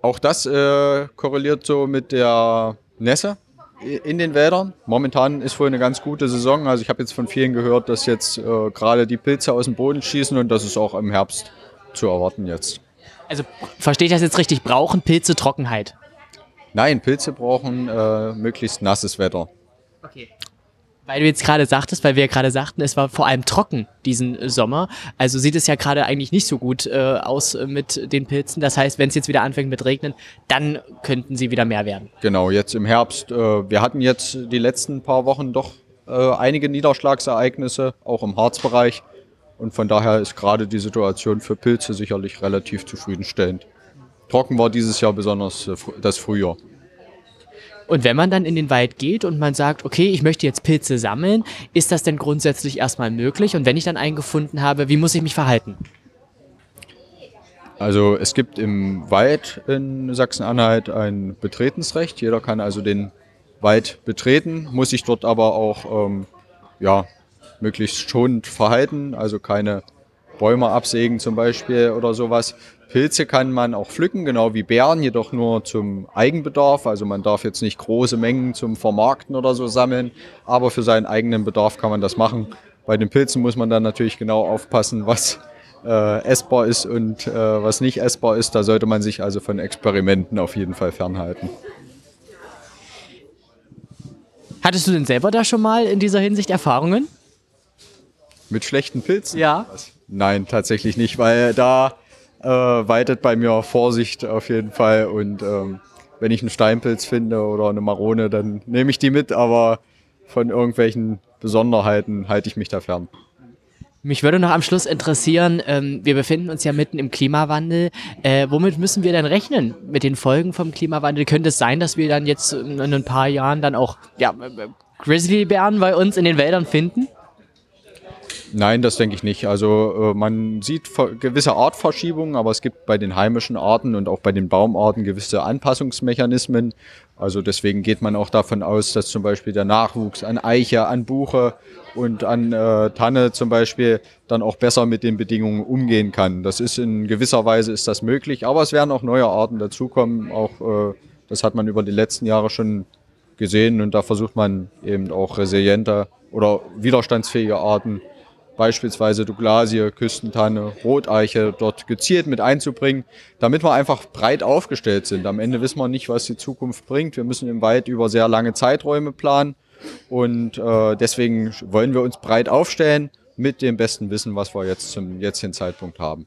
[SPEAKER 6] Auch das äh, korreliert so mit der Nässe in den Wäldern. Momentan ist wohl eine ganz gute Saison. Also ich habe jetzt von vielen gehört, dass jetzt äh, gerade die Pilze aus dem Boden schießen und das ist auch im Herbst zu erwarten jetzt.
[SPEAKER 2] Also verstehe ich das jetzt richtig? Brauchen Pilze Trockenheit?
[SPEAKER 6] Nein, Pilze brauchen äh, möglichst nasses Wetter.
[SPEAKER 2] Okay. Weil du jetzt gerade sagtest, weil wir ja gerade sagten, es war vor allem trocken diesen Sommer. Also sieht es ja gerade eigentlich nicht so gut äh, aus äh, mit den Pilzen. Das heißt, wenn es jetzt wieder anfängt mit Regnen, dann könnten sie wieder mehr werden.
[SPEAKER 6] Genau, jetzt im Herbst. Äh, wir hatten jetzt die letzten paar Wochen doch äh, einige Niederschlagsereignisse, auch im Harzbereich. Und von daher ist gerade die Situation für Pilze sicherlich relativ zufriedenstellend. Trocken war dieses Jahr besonders äh, das Frühjahr.
[SPEAKER 2] Und wenn man dann in den Wald geht und man sagt, okay, ich möchte jetzt Pilze sammeln, ist das denn grundsätzlich erstmal möglich? Und wenn ich dann einen gefunden habe, wie muss ich mich verhalten?
[SPEAKER 6] Also es gibt im Wald in Sachsen-Anhalt ein Betretensrecht. Jeder kann also den Wald betreten, muss sich dort aber auch ähm, ja, möglichst schonend verhalten, also keine Bäume absägen zum Beispiel oder sowas. Pilze kann man auch pflücken, genau wie Beeren, jedoch nur zum Eigenbedarf. Also man darf jetzt nicht große Mengen zum Vermarkten oder so sammeln, aber für seinen eigenen Bedarf kann man das machen. Bei den Pilzen muss man dann natürlich genau aufpassen, was äh, essbar ist und äh, was nicht essbar ist. Da sollte man sich also von Experimenten auf jeden Fall fernhalten.
[SPEAKER 2] Hattest du denn selber da schon mal in dieser Hinsicht Erfahrungen?
[SPEAKER 6] Mit schlechten Pilzen?
[SPEAKER 2] Ja.
[SPEAKER 6] Nein, tatsächlich nicht, weil da äh, weitet bei mir Vorsicht auf jeden Fall. Und ähm, wenn ich einen Steinpilz finde oder eine Marone, dann nehme ich die mit, aber von irgendwelchen Besonderheiten halte ich mich da fern.
[SPEAKER 2] Mich würde noch am Schluss interessieren, ähm, wir befinden uns ja mitten im Klimawandel. Äh, womit müssen wir denn rechnen mit den Folgen vom Klimawandel? Könnte es sein, dass wir dann jetzt in ein paar Jahren dann auch ja, äh, Grizzlybären bei uns in den Wäldern finden?
[SPEAKER 6] Nein, das denke ich nicht. Also äh, man sieht gewisse Artverschiebungen, aber es gibt bei den heimischen Arten und auch bei den Baumarten gewisse Anpassungsmechanismen. Also deswegen geht man auch davon aus, dass zum Beispiel der Nachwuchs an Eiche, an Buche und an äh, Tanne zum Beispiel dann auch besser mit den Bedingungen umgehen kann. Das ist in gewisser Weise ist das möglich, aber es werden auch neue Arten dazukommen. Auch äh, das hat man über die letzten Jahre schon gesehen und da versucht man eben auch resilienter oder widerstandsfähige Arten beispielsweise Douglasie, Küstentanne, Roteiche dort gezielt mit einzubringen, damit wir einfach breit aufgestellt sind. Am Ende wissen wir nicht, was die Zukunft bringt. Wir müssen im Wald über sehr lange Zeiträume planen und äh, deswegen wollen wir uns breit aufstellen mit dem besten Wissen, was wir jetzt zum jetzigen Zeitpunkt haben.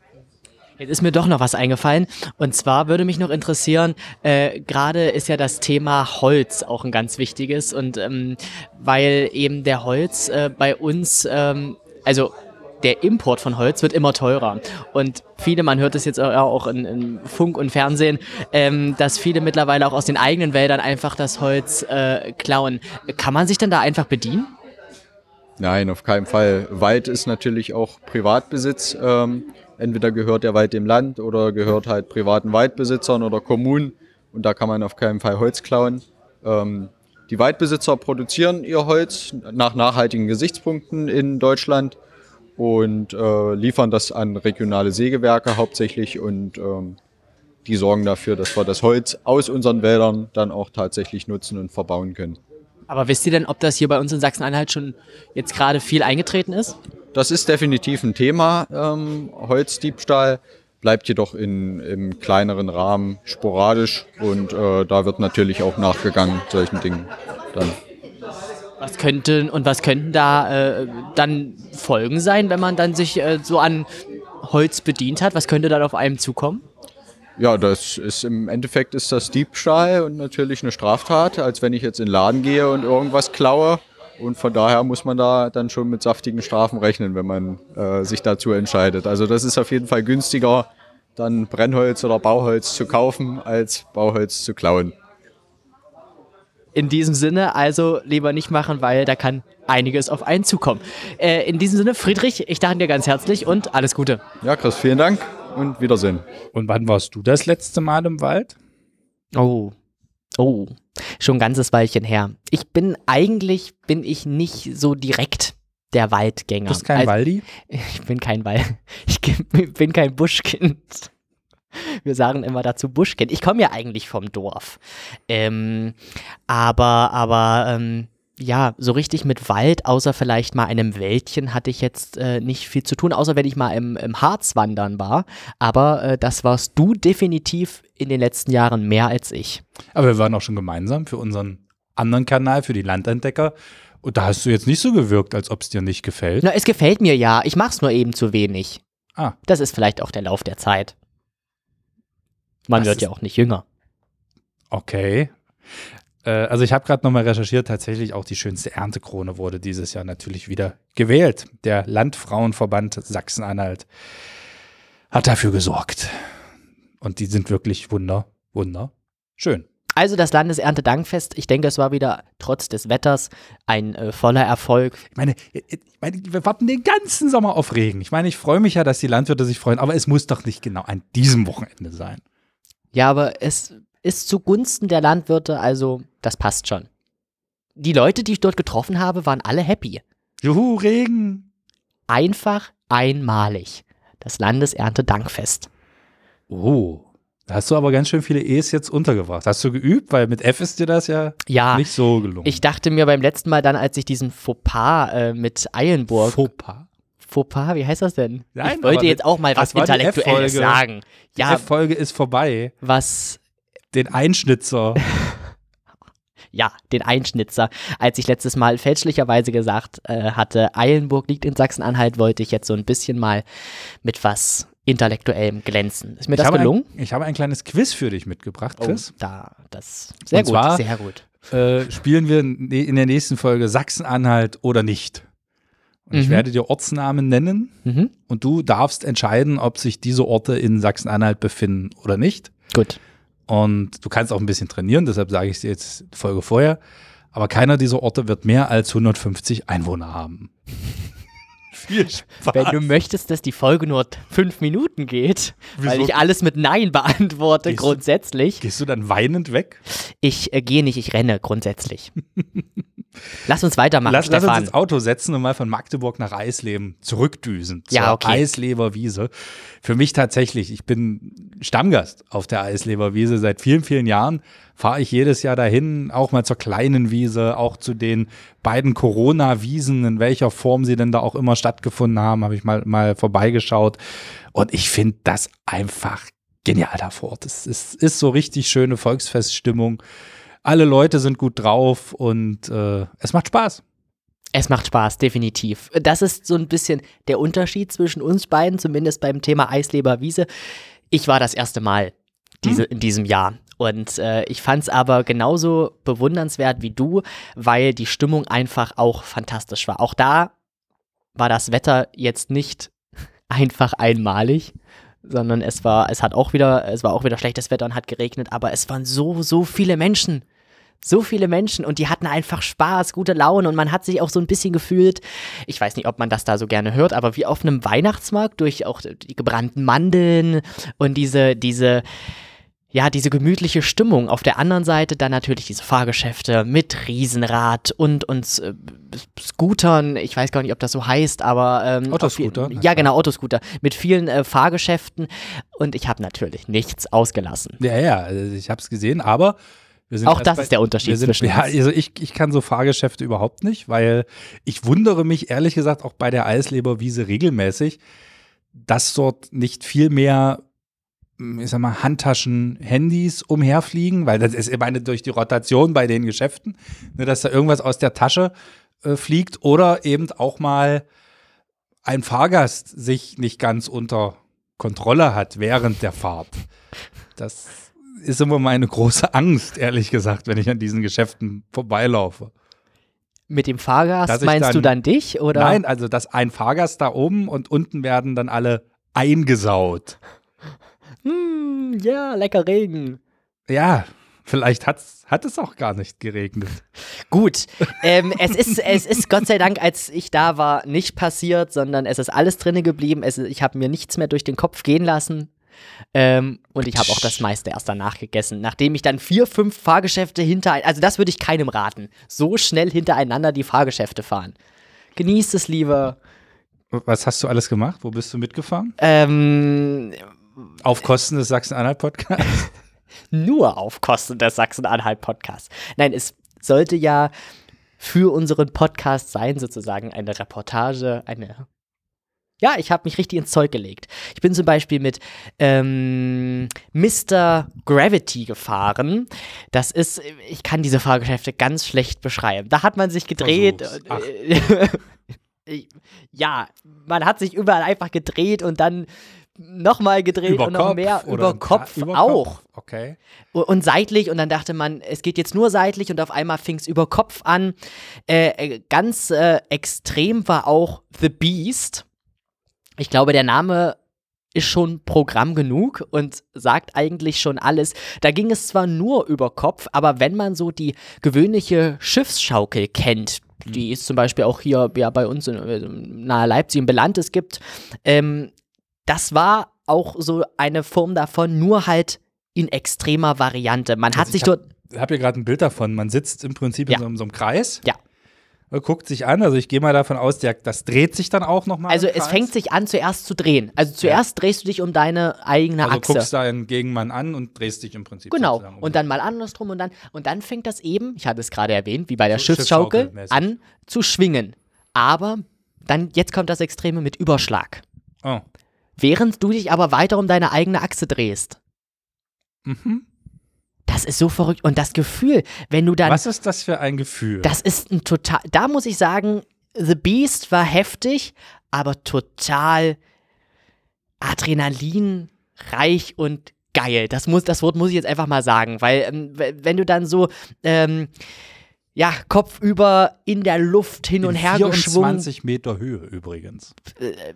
[SPEAKER 2] Jetzt ist mir doch noch was eingefallen. Und zwar würde mich noch interessieren, äh, gerade ist ja das Thema Holz auch ein ganz wichtiges. Und ähm, weil eben der Holz äh, bei uns ähm, also der Import von Holz wird immer teurer. Und viele, man hört es jetzt auch in, in Funk und Fernsehen, ähm, dass viele mittlerweile auch aus den eigenen Wäldern einfach das Holz äh, klauen. Kann man sich dann da einfach bedienen?
[SPEAKER 6] Nein, auf keinen Fall. Wald ist natürlich auch Privatbesitz. Ähm, entweder gehört der Wald dem Land oder gehört halt privaten Waldbesitzern oder Kommunen. Und da kann man auf keinen Fall Holz klauen. Ähm, die Waldbesitzer produzieren ihr Holz nach nachhaltigen Gesichtspunkten in Deutschland und äh, liefern das an regionale Sägewerke hauptsächlich und ähm, die sorgen dafür, dass wir das Holz aus unseren Wäldern dann auch tatsächlich nutzen und verbauen können.
[SPEAKER 2] Aber wisst ihr denn, ob das hier bei uns in Sachsen-Anhalt schon jetzt gerade viel eingetreten ist?
[SPEAKER 6] Das ist definitiv ein Thema, ähm, Holzdiebstahl bleibt jedoch in, im kleineren Rahmen sporadisch und äh, da wird natürlich auch nachgegangen solchen Dingen dann.
[SPEAKER 2] Was könnten und was könnten da äh, dann Folgen sein, wenn man dann sich äh, so an Holz bedient hat? Was könnte dann auf einem zukommen?
[SPEAKER 6] Ja, das ist im Endeffekt ist das Diebstahl und natürlich eine Straftat, als wenn ich jetzt in den Laden gehe und irgendwas klaue. Und von daher muss man da dann schon mit saftigen Strafen rechnen, wenn man äh, sich dazu entscheidet. Also das ist auf jeden Fall günstiger, dann Brennholz oder Bauholz zu kaufen, als Bauholz zu klauen.
[SPEAKER 2] In diesem Sinne also lieber nicht machen, weil da kann einiges auf einen zukommen. Äh, in diesem Sinne, Friedrich, ich danke dir ganz herzlich und alles Gute.
[SPEAKER 6] Ja, Chris, vielen Dank und Wiedersehen.
[SPEAKER 1] Und wann warst du das letzte Mal im Wald?
[SPEAKER 2] Oh, Oh, schon ein ganzes Weilchen her. Ich bin eigentlich, bin ich nicht so direkt der Waldgänger.
[SPEAKER 1] Du bist kein also, Waldi? [laughs]
[SPEAKER 2] Ich bin kein Wald. [laughs] Ich bin kein Buschkind. Wir sagen immer dazu Buschkind. Ich komme ja eigentlich vom Dorf. Ähm, aber, aber, ähm, ja, so richtig mit Wald, außer vielleicht mal einem Wäldchen, hatte ich jetzt äh, nicht viel zu tun, außer wenn ich mal im, im Harz wandern war. Aber äh, das warst du definitiv in den letzten Jahren mehr als ich.
[SPEAKER 1] Aber wir waren auch schon gemeinsam für unseren anderen Kanal, für die Landentdecker. Und da hast du jetzt nicht so gewirkt, als ob es dir nicht gefällt.
[SPEAKER 2] Na, es gefällt mir ja. Ich mach's nur eben zu wenig.
[SPEAKER 1] Ah.
[SPEAKER 2] Das ist vielleicht auch der Lauf der Zeit. Man Was wird ja auch nicht jünger.
[SPEAKER 1] Okay. Äh, also ich habe gerade nochmal recherchiert, tatsächlich auch die schönste Erntekrone wurde dieses Jahr natürlich wieder gewählt. Der Landfrauenverband Sachsen-Anhalt hat dafür gesorgt. Und die sind wirklich wunder, wunder schön.
[SPEAKER 2] Also das Landeserntedankfest, ich denke, es war wieder trotz des Wetters ein äh, voller Erfolg.
[SPEAKER 1] Ich meine, ich meine, wir warten den ganzen Sommer auf Regen. Ich meine, ich freue mich ja, dass die Landwirte sich freuen, aber es muss doch nicht genau an diesem Wochenende sein.
[SPEAKER 2] Ja, aber es ist zugunsten der Landwirte, also das passt schon. Die Leute, die ich dort getroffen habe, waren alle happy.
[SPEAKER 1] Juhu, Regen.
[SPEAKER 2] Einfach einmalig. Das Landeserntedankfest.
[SPEAKER 1] Oh, da hast du aber ganz schön viele E's jetzt untergebracht. Hast du geübt? Weil mit F ist dir das ja,
[SPEAKER 2] Ja,
[SPEAKER 1] nicht so gelungen.
[SPEAKER 2] ich dachte mir beim letzten Mal dann, als ich diesen Fauxpas äh, mit Eilenburg.
[SPEAKER 1] Fauxpas.
[SPEAKER 2] Fauxpas, wie heißt das denn?
[SPEAKER 1] Nein,
[SPEAKER 2] ich wollte jetzt auch mal was Intellektuelles sagen.
[SPEAKER 1] Die
[SPEAKER 2] Ja,
[SPEAKER 1] F-Folge ist vorbei.
[SPEAKER 2] was
[SPEAKER 1] Den Einschnitzer. [laughs]
[SPEAKER 2] ja, den Einschnitzer. Als ich letztes Mal fälschlicherweise gesagt äh, hatte, Eilenburg liegt in Sachsen-Anhalt, wollte ich jetzt so ein bisschen mal mit was Intellektuellem glänzen. Ist mir
[SPEAKER 1] Ich
[SPEAKER 2] das
[SPEAKER 1] habe
[SPEAKER 2] gelungen?
[SPEAKER 1] Ein, ich habe ein kleines Quiz für dich mitgebracht, Chris.
[SPEAKER 2] Oh, da, das sehr
[SPEAKER 1] Und
[SPEAKER 2] gut,
[SPEAKER 1] zwar-
[SPEAKER 2] sehr gut.
[SPEAKER 1] Äh, spielen wir ne- in der nächsten Folge Sachsen-Anhalt oder nicht. Und ich
[SPEAKER 2] Mhm.
[SPEAKER 1] werde dir Ortsnamen nennen
[SPEAKER 2] Mhm.
[SPEAKER 1] und du darfst entscheiden, ob sich diese Orte in Sachsen-Anhalt befinden oder nicht.
[SPEAKER 2] Gut.
[SPEAKER 1] Und du kannst auch ein bisschen trainieren, deshalb sage ich es dir jetzt die Folge vorher. Aber keiner dieser Orte wird mehr als 150 Einwohner haben. [laughs] Viel Spaß.
[SPEAKER 2] Wenn du möchtest, dass die Folge nur fünf Minuten geht, weil
[SPEAKER 1] Wieso?
[SPEAKER 2] ich alles mit Nein beantworte,
[SPEAKER 1] Gehst du-
[SPEAKER 2] grundsätzlich.
[SPEAKER 1] Gehst du dann weinend weg?
[SPEAKER 2] Ich äh, gehe nicht, ich renne, grundsätzlich. [laughs] Lass uns weitermachen,
[SPEAKER 1] Lass, lass uns ins Auto setzen und mal von Magdeburg nach Eisleben zurückdüsen. Zur
[SPEAKER 2] Ja, okay.
[SPEAKER 1] Eisleber Wiese. Für mich tatsächlich, ich bin Stammgast auf der Eisleber Wiese. Seit vielen, vielen Jahren fahre ich jedes Jahr dahin, auch mal zur kleinen Wiese, auch zu den beiden Corona-Wiesen, in welcher Form sie denn da auch immer stattgefunden haben, habe ich mal, mal vorbeigeschaut. Und ich finde das einfach genial da vor Ort. Es ist, ist so richtig schöne Volksfeststimmung. Alle Leute sind gut drauf und äh, es macht Spaß.
[SPEAKER 2] Es macht Spaß, definitiv. Das ist so ein bisschen der Unterschied zwischen uns beiden, zumindest beim Thema Eisleber Wiese. Ich war das erste Mal diese, in diesem Jahr. Und äh, ich fand es aber genauso bewundernswert wie du, weil die Stimmung einfach auch fantastisch war. Auch da war das Wetter jetzt nicht [laughs] einfach einmalig, sondern es war, es hat auch wieder, es war auch wieder schlechtes Wetter und hat geregnet, aber es waren so, so viele Menschen. So viele Menschen und die hatten einfach Spaß, gute Laune und man hat sich auch so ein bisschen gefühlt, ich weiß nicht, ob man das da so gerne hört, aber wie auf einem Weihnachtsmarkt durch auch die gebrannten Mandeln und diese, diese, ja, diese gemütliche Stimmung. Auf der anderen Seite dann natürlich diese Fahrgeschäfte mit Riesenrad und, und äh, Scootern. Ich weiß gar nicht, ob das so heißt, aber. Ähm,
[SPEAKER 1] Autoscooter?
[SPEAKER 2] je- Ja, genau, Autoscooter. Mit vielen äh, Fahrgeschäften. Und ich habe natürlich nichts ausgelassen.
[SPEAKER 1] Ja, ja, also ich habe es gesehen, aber wir sind
[SPEAKER 2] Auch das
[SPEAKER 1] bei-
[SPEAKER 2] ist der Unterschied
[SPEAKER 1] sind,
[SPEAKER 2] zwischen
[SPEAKER 1] Ja, also ich, ich kann so Fahrgeschäfte überhaupt nicht, weil ich wundere mich ehrlich gesagt auch bei der Eisleberwiese regelmäßig, dass dort nicht viel mehr, ich sag mal, Handtaschen, Handys umherfliegen, weil das ist, ich meine, durch die Rotation bei den Geschäften, ne, dass da irgendwas aus der Tasche äh, fliegt oder eben auch mal ein Fahrgast sich nicht ganz unter Kontrolle hat während der Fahrt. Das ist immer meine große Angst, ehrlich gesagt, wenn ich an diesen Geschäften vorbeilaufe.
[SPEAKER 2] Mit dem Fahrgast meinst du
[SPEAKER 1] dann-
[SPEAKER 2] dann dich? Oder?
[SPEAKER 1] Nein, also dass ein Fahrgast da oben und unten werden dann alle eingesaut.
[SPEAKER 2] Hm, ja, lecker Regen.
[SPEAKER 1] Ja, vielleicht hat's, hat es auch gar nicht geregnet. [laughs]
[SPEAKER 2] Gut, ähm, es, ist, es ist Gott sei Dank, als ich da war, nicht passiert, sondern es ist alles drinne geblieben. Es, ich habe mir nichts mehr durch den Kopf gehen lassen. Ähm, und ich habe auch das meiste erst danach gegessen, nachdem ich dann vier, fünf Fahrgeschäfte hinter, also das würde ich keinem raten, so schnell hintereinander die Fahrgeschäfte fahren. Genießt es lieber.
[SPEAKER 1] Was hast du alles gemacht? Wo bist du mitgefahren?
[SPEAKER 2] Ähm,
[SPEAKER 1] Auf Kosten des Sachsen-Anhalt-Podcasts? [laughs]
[SPEAKER 2] nur auf Kosten des Sachsen-Anhalt-Podcasts. Nein, es sollte ja für unseren Podcast sein, sozusagen eine Reportage, eine. Ja, ich habe mich richtig ins Zeug gelegt. Ich bin zum Beispiel mit ähm, Mr. Gravity gefahren. Das ist, ich kann diese Fahrgeschäfte ganz schlecht beschreiben. Da hat man sich gedreht. Äh, [laughs] ja, man hat sich überall einfach gedreht und dann nochmal gedreht und noch mehr
[SPEAKER 1] oder
[SPEAKER 2] über
[SPEAKER 1] im
[SPEAKER 2] Kopf
[SPEAKER 1] über
[SPEAKER 2] auch.
[SPEAKER 1] Kopf? Okay.
[SPEAKER 2] Und seitlich und dann dachte man, es geht jetzt nur seitlich und auf einmal fing es über Kopf an. Äh, äh, ganz äh, extrem war auch The Beast. Ich glaube, der Name ist schon Programm genug und sagt eigentlich schon alles. Da ging es zwar nur über Kopf, aber wenn man so die gewöhnliche Schiffsschaukel kennt, die es zum Beispiel auch hier ja, bei uns in, in nahe Leipzig in Belantes gibt, ähm, das war auch so eine Form davon, nur halt in extremer Variante. Man hat
[SPEAKER 1] Also
[SPEAKER 2] sich
[SPEAKER 1] ich hab-
[SPEAKER 2] dort.
[SPEAKER 1] Ich habe hier gerade ein Bild davon. Man sitzt im Prinzip
[SPEAKER 2] Ja.
[SPEAKER 1] in so, einem- so einem Kreis.
[SPEAKER 2] Ja.
[SPEAKER 1] Guckt sich an. Also ich gehe mal davon aus, der, das dreht sich dann auch nochmal.
[SPEAKER 2] Also es fängt sich an, zuerst zu drehen. Also zuerst drehst du dich um deine eigene
[SPEAKER 1] Also
[SPEAKER 2] Achse.
[SPEAKER 1] guckst da einen Gegenmann an und drehst dich im Prinzip.
[SPEAKER 2] Genau.
[SPEAKER 1] um.
[SPEAKER 2] Und dann mal andersrum und dann und dann fängt das eben, ich hatte es gerade erwähnt, wie bei der
[SPEAKER 1] So
[SPEAKER 2] Schiffsschaukel, an zu schwingen. Aber dann jetzt kommt das Extreme mit Überschlag.
[SPEAKER 1] Oh.
[SPEAKER 2] Während du dich aber weiter um deine eigene Achse drehst.
[SPEAKER 1] Mhm.
[SPEAKER 2] Das ist so verrückt. Und das Gefühl, wenn du dann.
[SPEAKER 1] Was ist das für ein Gefühl?
[SPEAKER 2] Das ist ein total. Da muss ich sagen, The Beast war heftig, aber total adrenalinreich und geil. Das, muss, das Wort muss ich jetzt einfach mal sagen, weil ähm, wenn du dann so. Ähm, ja, kopfüber in der Luft hin und
[SPEAKER 1] In
[SPEAKER 2] her geschwungen.
[SPEAKER 1] 24 Meter Höhe übrigens.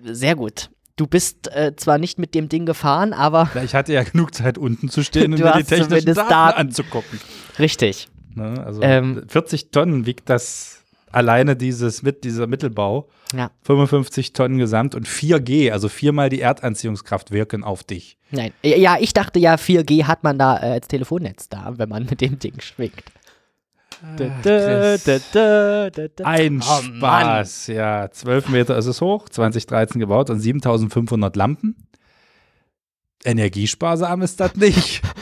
[SPEAKER 2] Sehr gut. Du bist äh, zwar nicht mit dem Ding gefahren, aber
[SPEAKER 1] Ich hatte ja genug Zeit unten zu stehen [laughs] und mir die technischen Daten,
[SPEAKER 2] Daten.
[SPEAKER 1] anzugucken.
[SPEAKER 2] richtig.
[SPEAKER 1] Ne? Also
[SPEAKER 2] Ähm.
[SPEAKER 1] 40 Tonnen wiegt das alleine dieses mit dieser Mittelbau.
[SPEAKER 2] Ja.
[SPEAKER 1] 55 Tonnen gesamt und 4G, also viermal die Erdanziehungskraft wirken auf dich.
[SPEAKER 2] Nein. Ja, ich dachte ja, 4G hat man da äh, als Telefonnetz da, wenn man mit dem Ding schwingt.
[SPEAKER 1] Ein
[SPEAKER 2] Oh, Mann.
[SPEAKER 1] Spaß, ja. 12 Meter ist es hoch, 2013 gebaut und 7500 Lampen. Energiesparsam ist das nicht. [laughs]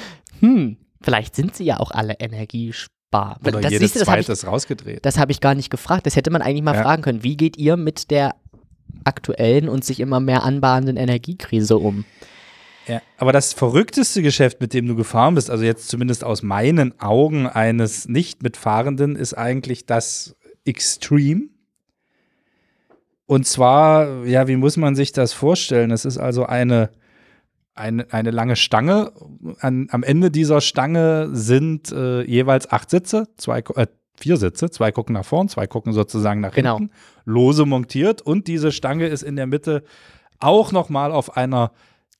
[SPEAKER 2] Hm, vielleicht sind sie ja auch alle energiespar.
[SPEAKER 1] Oder
[SPEAKER 2] das,
[SPEAKER 1] jedes
[SPEAKER 2] du, das habe ich,
[SPEAKER 1] zweite ist rausgedreht.
[SPEAKER 2] das hab ich gar nicht gefragt. Das hätte man eigentlich mal
[SPEAKER 1] Ja.
[SPEAKER 2] fragen können. Wie geht ihr mit der aktuellen und sich immer mehr anbahnenden Energiekrise um?
[SPEAKER 1] Ja, aber das verrückteste Geschäft, mit dem du gefahren bist, also jetzt zumindest aus meinen Augen eines Nicht-Mitfahrenden, ist eigentlich das Extreme. Und zwar, ja, wie muss man sich das vorstellen? Es ist also eine, eine, eine lange Stange. An, am Ende dieser Stange sind äh, jeweils acht Sitze, zwei, äh, vier Sitze, zwei gucken nach vorn, zwei gucken sozusagen nach
[SPEAKER 2] Genau.
[SPEAKER 1] hinten, lose montiert und diese Stange ist in der Mitte auch nochmal auf einer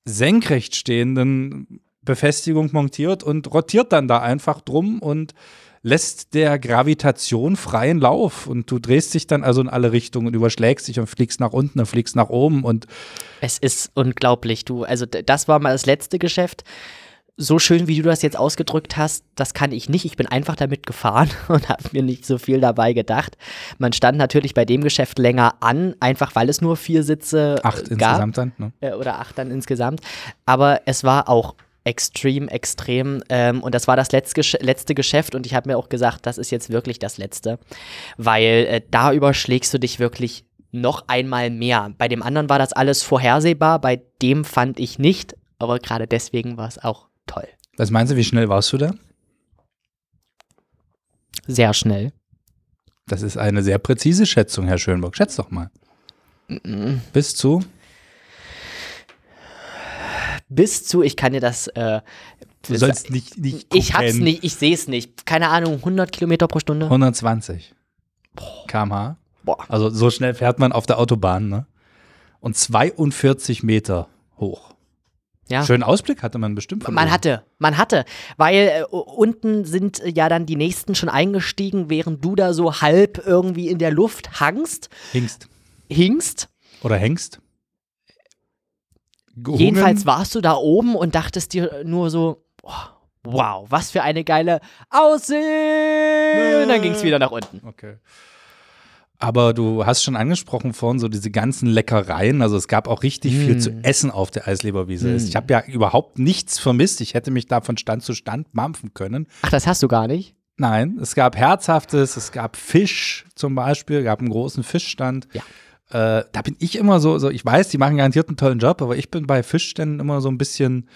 [SPEAKER 1] senkrecht stehenden Befestigung montiert und rotiert dann da einfach drum und lässt der Gravitation freien Lauf und du drehst dich dann also in alle Richtungen und überschlägst dich und fliegst nach unten und fliegst nach oben und
[SPEAKER 2] Es ist unglaublich, du. Also das war mal das letzte Geschäft. So schön, wie du das jetzt ausgedrückt hast, das kann ich nicht. Ich bin einfach damit gefahren [laughs] und habe mir nicht so viel dabei gedacht. Man stand natürlich bei dem Geschäft länger an, einfach weil es nur vier Sitze
[SPEAKER 1] acht
[SPEAKER 2] äh, gab.
[SPEAKER 1] insgesamt dann. Ne?
[SPEAKER 2] äh, oder acht dann insgesamt. Aber es war auch extrem, extrem. Ähm, und das war das letzte Geschäft. Und ich habe mir auch gesagt, das ist jetzt wirklich das letzte. Weil äh, da überschlägst du dich wirklich noch einmal mehr. Bei dem anderen war das alles vorhersehbar, bei dem fand ich nicht. Aber gerade deswegen war es auch toll.
[SPEAKER 1] Was meinst du, wie schnell warst du da?
[SPEAKER 2] Sehr schnell.
[SPEAKER 1] Das ist eine sehr präzise Schätzung, Herr Schönburg. Schätz doch mal. Bis zu?
[SPEAKER 2] Bis zu, ich kann dir das. Äh,
[SPEAKER 1] Du sollst nicht, nicht gucken.
[SPEAKER 2] ich hab's nicht, ich sehe es nicht. Keine Ahnung, 100 Kilometer pro Stunde.
[SPEAKER 1] 120 km/h.
[SPEAKER 2] Boah.
[SPEAKER 1] Also so schnell fährt man auf der Autobahn, ne? Und 42 Meter hoch.
[SPEAKER 2] Ja.
[SPEAKER 1] Schönen Ausblick hatte man bestimmt. von
[SPEAKER 2] Man
[SPEAKER 1] oben.
[SPEAKER 2] hatte, man hatte, weil äh, unten sind äh, ja dann die nächsten schon eingestiegen, während du da so halb irgendwie in der Luft hangst,
[SPEAKER 1] Hingst.
[SPEAKER 2] hingst.
[SPEAKER 1] Oder hängst. Gehungen.
[SPEAKER 2] Jedenfalls warst du da oben und dachtest dir nur so, oh, wow, was für eine geile Aussicht. Und dann ging es wieder nach unten.
[SPEAKER 1] Okay. Aber du hast schon angesprochen vorhin so diese ganzen Leckereien. Also es gab auch richtig viel
[SPEAKER 2] Mm.
[SPEAKER 1] zu essen auf der Eisleberwiese.
[SPEAKER 2] Mm.
[SPEAKER 1] Ich habe ja überhaupt nichts vermisst. Ich hätte mich da von Stand zu Stand mampfen können.
[SPEAKER 2] Ach, das hast du gar nicht?
[SPEAKER 1] Nein, es gab Herzhaftes, es gab Fisch zum Beispiel, gab einen großen Fischstand.
[SPEAKER 2] Ja.
[SPEAKER 1] Äh, da bin ich immer so, so, ich weiß, die machen garantiert einen tollen Job, aber ich bin bei Fischständen immer so ein bisschen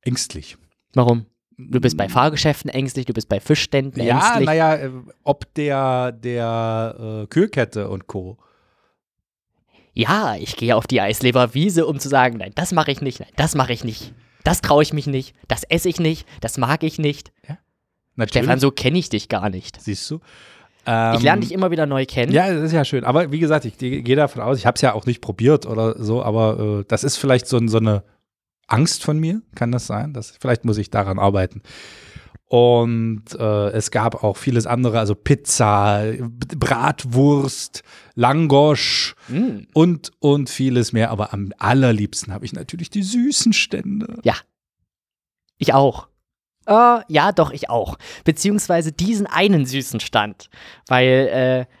[SPEAKER 1] ängstlich.
[SPEAKER 2] Warum? Du bist bei Fahrgeschäften ängstlich, du bist bei Fischständen
[SPEAKER 1] Ja,
[SPEAKER 2] ängstlich.
[SPEAKER 1] naja, äh, ob der, der äh, Kühlkette und Co.
[SPEAKER 2] Ja, ich gehe auf die Eisleberwiese, um zu sagen, nein, das mache ich nicht, nein, das mache ich nicht. Das traue ich mich nicht, das esse ich nicht, das mag ich nicht.
[SPEAKER 1] Natürlich,
[SPEAKER 2] Stefan, so kenne ich dich gar nicht.
[SPEAKER 1] siehst du.
[SPEAKER 2] ich
[SPEAKER 1] Ähm,
[SPEAKER 2] lerne dich immer wieder neu kennen.
[SPEAKER 1] Ja, das ist ja schön. Aber wie gesagt, ich gehe davon aus, ich habe es ja auch nicht probiert oder so, aber äh, das ist vielleicht so, so eine Angst von mir, kann das sein? Das, vielleicht muss ich daran arbeiten. Und äh, es gab auch vieles andere, also Pizza, Bratwurst, Langosch
[SPEAKER 2] Mm.
[SPEAKER 1] und, und vieles mehr. Aber am allerliebsten habe ich natürlich die süßen Stände.
[SPEAKER 2] Ja. Ich auch. Äh, ja, doch, ich auch. Beziehungsweise diesen einen süßen Stand. Weil äh,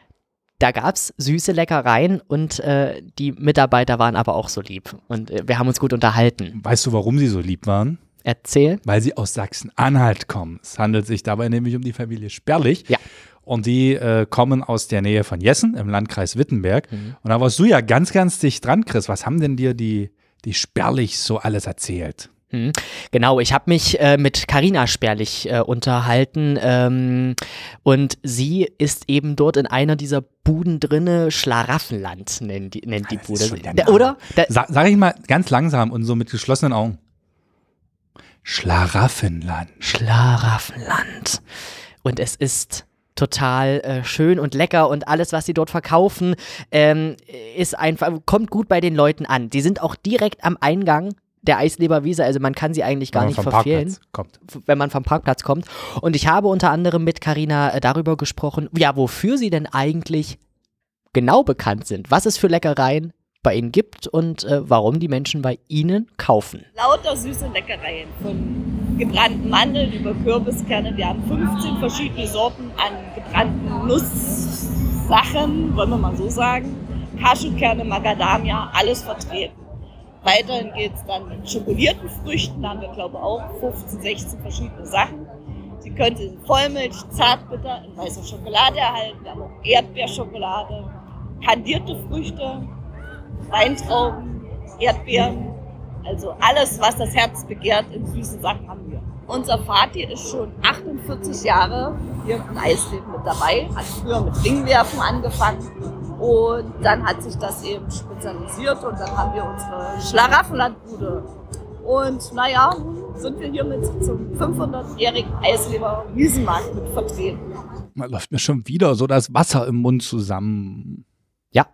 [SPEAKER 2] da gab es süße Leckereien und äh, die Mitarbeiter waren aber auch so lieb. Und äh, wir haben uns gut unterhalten.
[SPEAKER 1] Weißt du, warum sie so lieb waren?
[SPEAKER 2] Erzähl.
[SPEAKER 1] Weil sie aus Sachsen-Anhalt kommen. Es handelt sich dabei nämlich um die Familie Sperlich.
[SPEAKER 2] Ja.
[SPEAKER 1] Und die äh, kommen aus der Nähe von Jessen im Landkreis Wittenberg.
[SPEAKER 2] Mhm.
[SPEAKER 1] Und da warst du ja ganz, ganz dicht dran, Chris. Was haben denn dir die, die Sperlichs so alles erzählt?
[SPEAKER 2] Hm. Genau, ich habe mich äh, mit Karina Sperlich äh, unterhalten ähm, und sie ist eben dort in einer dieser Buden drinne, Schlaraffenland nennt die, nennt die
[SPEAKER 1] Das ist
[SPEAKER 2] Bude.
[SPEAKER 1] Name.
[SPEAKER 2] Oder? Da,
[SPEAKER 1] Sa sag ich mal ganz langsam und so mit geschlossenen Augen. Schlaraffenland.
[SPEAKER 2] Schlaraffenland. Und es ist total äh, schön und lecker und alles, was sie dort verkaufen, ähm, ist einfach, kommt gut bei den Leuten an. Die sind auch direkt am Eingang der Eisleberwiese, also man kann sie eigentlich gar nicht verfehlen. Wenn man vom Parkplatz kommt. Und ich habe unter anderem mit Karina äh, darüber gesprochen, ja, wofür sie denn eigentlich genau bekannt sind, was es für Leckereien bei ihnen gibt und äh, warum die Menschen bei ihnen kaufen.
[SPEAKER 7] lauter süße Leckereien. Von gebrannten Mandeln über Kürbiskerne. Wir haben 15 verschiedene Sorten an gebrannten Nusssachen, wollen wir mal so sagen. Cashewkerne, Macadamia, alles vertreten. Weiterhin geht es dann mit schokolierten Früchten. Da haben wir, glaube ich, auch 15, 16 verschiedene Sachen. Sie können sie in Vollmilch, Zartbitter, in weißer Schokolade erhalten. Wir haben auch Erdbeerschokolade, kandierte Früchte, Weintrauben, Erdbeeren, also alles, was das Herz begehrt in süßen Sachen haben wir. Unser Vati ist schon 48 Jahre hier im Eisleben mit dabei, hat früher mit Ringwerfen angefangen und dann hat sich das eben spezialisiert und dann haben wir unsere Schlaraffenlandbude. Und naja, nun sind wir hier mit zum 500-jährigen Eisleber Wiesenmarkt mit vertreten.
[SPEAKER 1] Da läuft mir schon wieder so das Wasser im Mund zusammen.
[SPEAKER 2] Ja.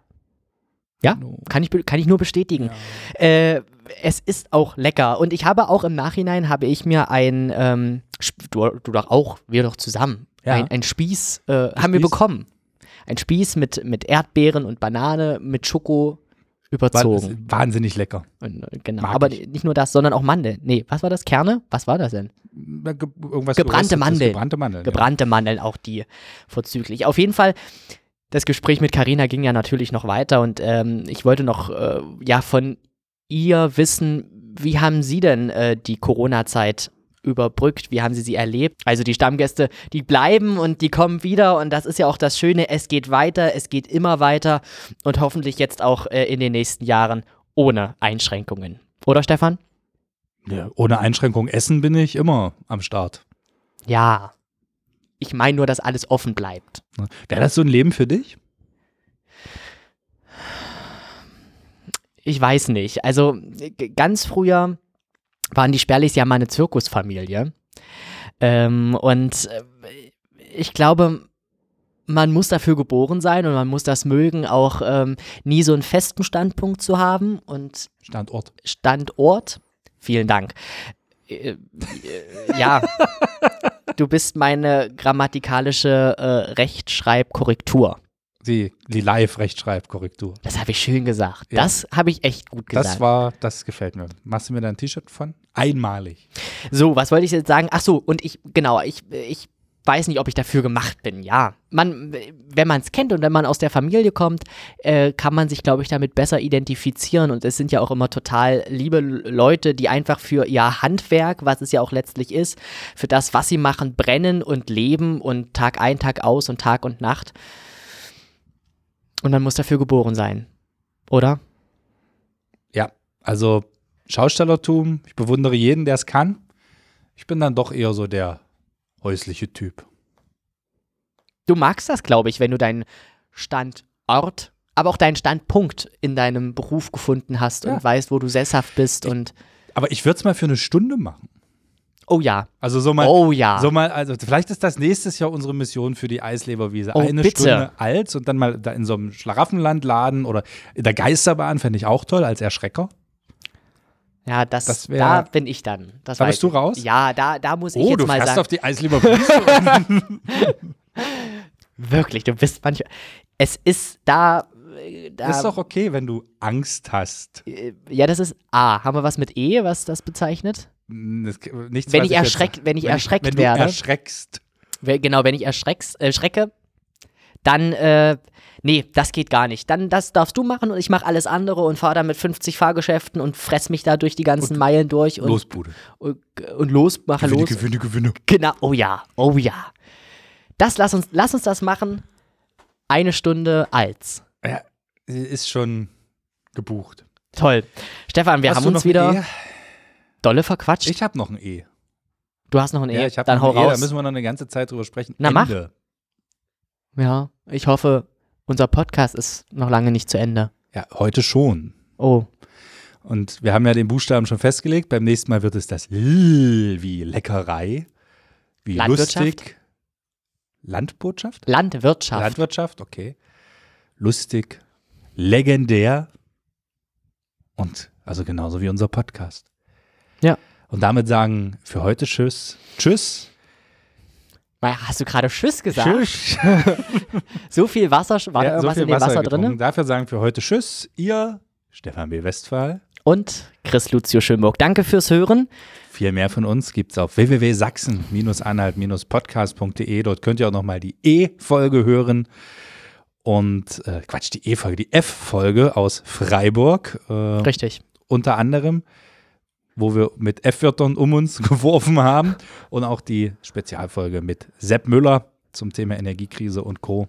[SPEAKER 2] Ja, kann ich, kann ich nur bestätigen. Äh, es ist auch lecker. Und ich habe auch im Nachhinein, habe ich mir ein, ähm, du, du doch auch, wir doch zusammen,
[SPEAKER 1] Ja.
[SPEAKER 2] ein, ein Spieß äh, haben wir
[SPEAKER 1] Spieß?
[SPEAKER 2] bekommen. Ein Spieß mit, mit Erdbeeren und Banane, mit Schoko überzogen.
[SPEAKER 1] wahnsinnig lecker.
[SPEAKER 2] Und, äh, genau.
[SPEAKER 1] Mag
[SPEAKER 2] Aber
[SPEAKER 1] ich.
[SPEAKER 2] nicht nur das, sondern auch Mandeln. Nee, was war das? Kerne? Was war das denn?
[SPEAKER 1] Ge- Irgendwas
[SPEAKER 2] Gebrannte Mandeln.
[SPEAKER 1] Gebrannte Mandeln.
[SPEAKER 2] Gebrannte Mandeln, auch die vorzüglich. Auf jeden Fall, das Gespräch mit Karina ging ja natürlich noch weiter und ähm, ich wollte noch äh, ja von ihr wissen, wie haben Sie denn äh, die Corona-Zeit überbrückt? Wie haben Sie sie erlebt? Also die Stammgäste, die bleiben und die kommen wieder und das ist ja auch das Schöne, es geht weiter, es geht immer weiter und hoffentlich jetzt auch äh, in den nächsten Jahren ohne Einschränkungen. Oder Stefan?
[SPEAKER 1] Ja. Ohne Einschränkung essen bin ich immer am Start.
[SPEAKER 2] Ja. Ich meine nur, dass alles offen bleibt.
[SPEAKER 1] Wäre das so ein Leben für dich?
[SPEAKER 2] Ich weiß nicht. Also ganz früher waren die Sperlichs ja mal eine Zirkusfamilie. Ähm, und äh, ich glaube, man muss dafür geboren sein und man muss das mögen, auch ähm, nie so einen festen Standpunkt zu haben und
[SPEAKER 1] Standort.
[SPEAKER 2] Standort. Vielen Dank. Äh, äh, ja, [laughs] du bist meine grammatikalische äh, Rechtschreibkorrektur.
[SPEAKER 1] Die, die Live-Rechtschreibkorrektur.
[SPEAKER 2] Das habe ich schön gesagt.
[SPEAKER 1] Ja.
[SPEAKER 2] Das habe ich echt gut gesagt.
[SPEAKER 1] Das war, das gefällt mir. Machst du mir da ein T-Shirt von? Einmalig.
[SPEAKER 2] So, was wollte ich jetzt sagen? Ach so, und ich, genau, ich, ich weiß nicht, ob ich dafür gemacht bin. Ja, man, wenn man es kennt und wenn man aus der Familie kommt, äh, kann man sich, glaube ich, damit besser identifizieren. Und es sind ja auch immer total liebe Leute, die einfach für ihr Handwerk, was es ja auch letztlich ist, für das, was sie machen, brennen und leben und Tag ein, Tag aus und Tag und Nacht. Und man muss dafür geboren sein. Oder?
[SPEAKER 1] Ja, also Schaustellertum, ich bewundere jeden, der es kann. Ich bin dann doch eher so der häusliche Typ.
[SPEAKER 2] Du magst das, glaube ich, wenn du deinen Standort, aber auch deinen Standpunkt in deinem Beruf gefunden hast
[SPEAKER 1] Ja.
[SPEAKER 2] und weißt, wo du sesshaft bist und
[SPEAKER 1] Aber ich würde es mal für eine Stunde machen.
[SPEAKER 2] Oh ja,
[SPEAKER 1] Also so mal,
[SPEAKER 2] oh ja.
[SPEAKER 1] so mal, also vielleicht ist das nächstes Jahr unsere Mission für die Eisleberwiese.
[SPEAKER 2] Oh,
[SPEAKER 1] Eine
[SPEAKER 2] bitte.
[SPEAKER 1] Stunde alt und dann mal da in so einem Schlaraffenland laden oder in der Geisterbahn, fände ich auch toll als Erschrecker.
[SPEAKER 2] Ja, das,
[SPEAKER 1] Das wär-
[SPEAKER 2] da bin ich dann. Das
[SPEAKER 1] Da bist du
[SPEAKER 2] ich.
[SPEAKER 1] raus?
[SPEAKER 2] Ja, da, da muss ich
[SPEAKER 1] Oh,
[SPEAKER 2] jetzt
[SPEAKER 1] du
[SPEAKER 2] mal sagen.
[SPEAKER 1] auf die Eisleber Wiese. [laughs] [laughs]
[SPEAKER 2] Wirklich, du bist manchmal. Es ist da. da
[SPEAKER 1] ist doch okay, wenn du Angst hast.
[SPEAKER 2] äh, ja, das ist A. Haben wir was mit E, was das bezeichnet?
[SPEAKER 1] Das, nichts,
[SPEAKER 2] Wenn ich erschreckt- wenn ich erschreckt
[SPEAKER 1] wenn
[SPEAKER 2] werde.
[SPEAKER 1] Erschreckst.
[SPEAKER 2] Genau, wenn ich erschrecks, äh, schrecke, dann, äh, nee, das geht gar nicht. Dann, das darfst du machen und ich mache alles andere und fahre dann mit 50 Fahrgeschäften und fress mich da durch die ganzen Meilen durch und,
[SPEAKER 1] Losbude.
[SPEAKER 2] und, und los, mache los.
[SPEAKER 1] Gewinne, Gewinne.
[SPEAKER 2] Genau, oh ja, oh ja. Das, lass uns, lass uns das machen. Eine Stunde als.
[SPEAKER 1] Ja, ist schon gebucht.
[SPEAKER 2] Toll. Stefan, wir
[SPEAKER 1] Hast
[SPEAKER 2] haben uns wieder
[SPEAKER 1] ein E?
[SPEAKER 2] Dolle verquatscht.
[SPEAKER 1] Ich habe noch ein E.
[SPEAKER 2] du hast noch ein E,
[SPEAKER 1] Ja, ich habe
[SPEAKER 2] dann
[SPEAKER 1] noch ein E. Da
[SPEAKER 2] raus.
[SPEAKER 1] müssen wir noch eine ganze Zeit drüber sprechen.
[SPEAKER 2] Na, mach.
[SPEAKER 1] Ende.
[SPEAKER 2] ja, ich hoffe, unser Podcast ist noch lange nicht zu Ende.
[SPEAKER 1] Ja, heute schon.
[SPEAKER 2] Oh,
[SPEAKER 1] Und wir haben ja den Buchstaben schon festgelegt. Beim nächsten Mal wird es das L wie Leckerei, wie
[SPEAKER 2] Landwirtschaft?
[SPEAKER 1] lustig. Landwirtschaft?
[SPEAKER 2] Landwirtschaft.
[SPEAKER 1] Landwirtschaft, okay. Lustig, legendär und also genauso wie unser Podcast.
[SPEAKER 2] Ja.
[SPEAKER 1] Und damit sagen für heute Tschüss. Tschüss.
[SPEAKER 2] Hast du gerade Tschüss gesagt?
[SPEAKER 1] Tschüss. [laughs]
[SPEAKER 2] So viel Wasser, war da
[SPEAKER 1] Ja, so
[SPEAKER 2] irgendwas
[SPEAKER 1] viel
[SPEAKER 2] in dem Wasser,
[SPEAKER 1] getrunken.
[SPEAKER 2] drin?
[SPEAKER 1] Dafür sagen für heute Tschüss. Ihr, Stefan B. Westphal.
[SPEAKER 2] Und Chris Lucio Schönburg. Danke fürs Hören.
[SPEAKER 1] Viel mehr von uns gibt es auf www.sachsen-anhalt-podcast.de. Dort könnt ihr auch nochmal die E-Folge hören. Und äh, Quatsch, die E-Folge, die F-Folge aus Freiburg. Äh,
[SPEAKER 2] Richtig.
[SPEAKER 1] unter anderem, wo wir mit F-Wörtern um uns [laughs] geworfen haben. Und auch die Spezialfolge mit Sepp Müller zum Thema Energiekrise und Co.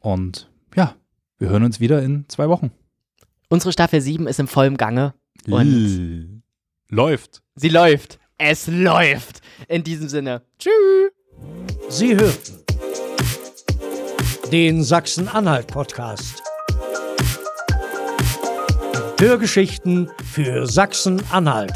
[SPEAKER 1] Und ja, wir hören uns wieder in zwei Wochen.
[SPEAKER 2] Unsere Staffel 7 ist im vollen Gange. Und
[SPEAKER 1] L- Läuft.
[SPEAKER 2] sie läuft. Es läuft. In diesem Sinne. Tschüss.
[SPEAKER 3] Sie hörten den Sachsen-Anhalt-Podcast. Hörgeschichten für Sachsen-Anhalt.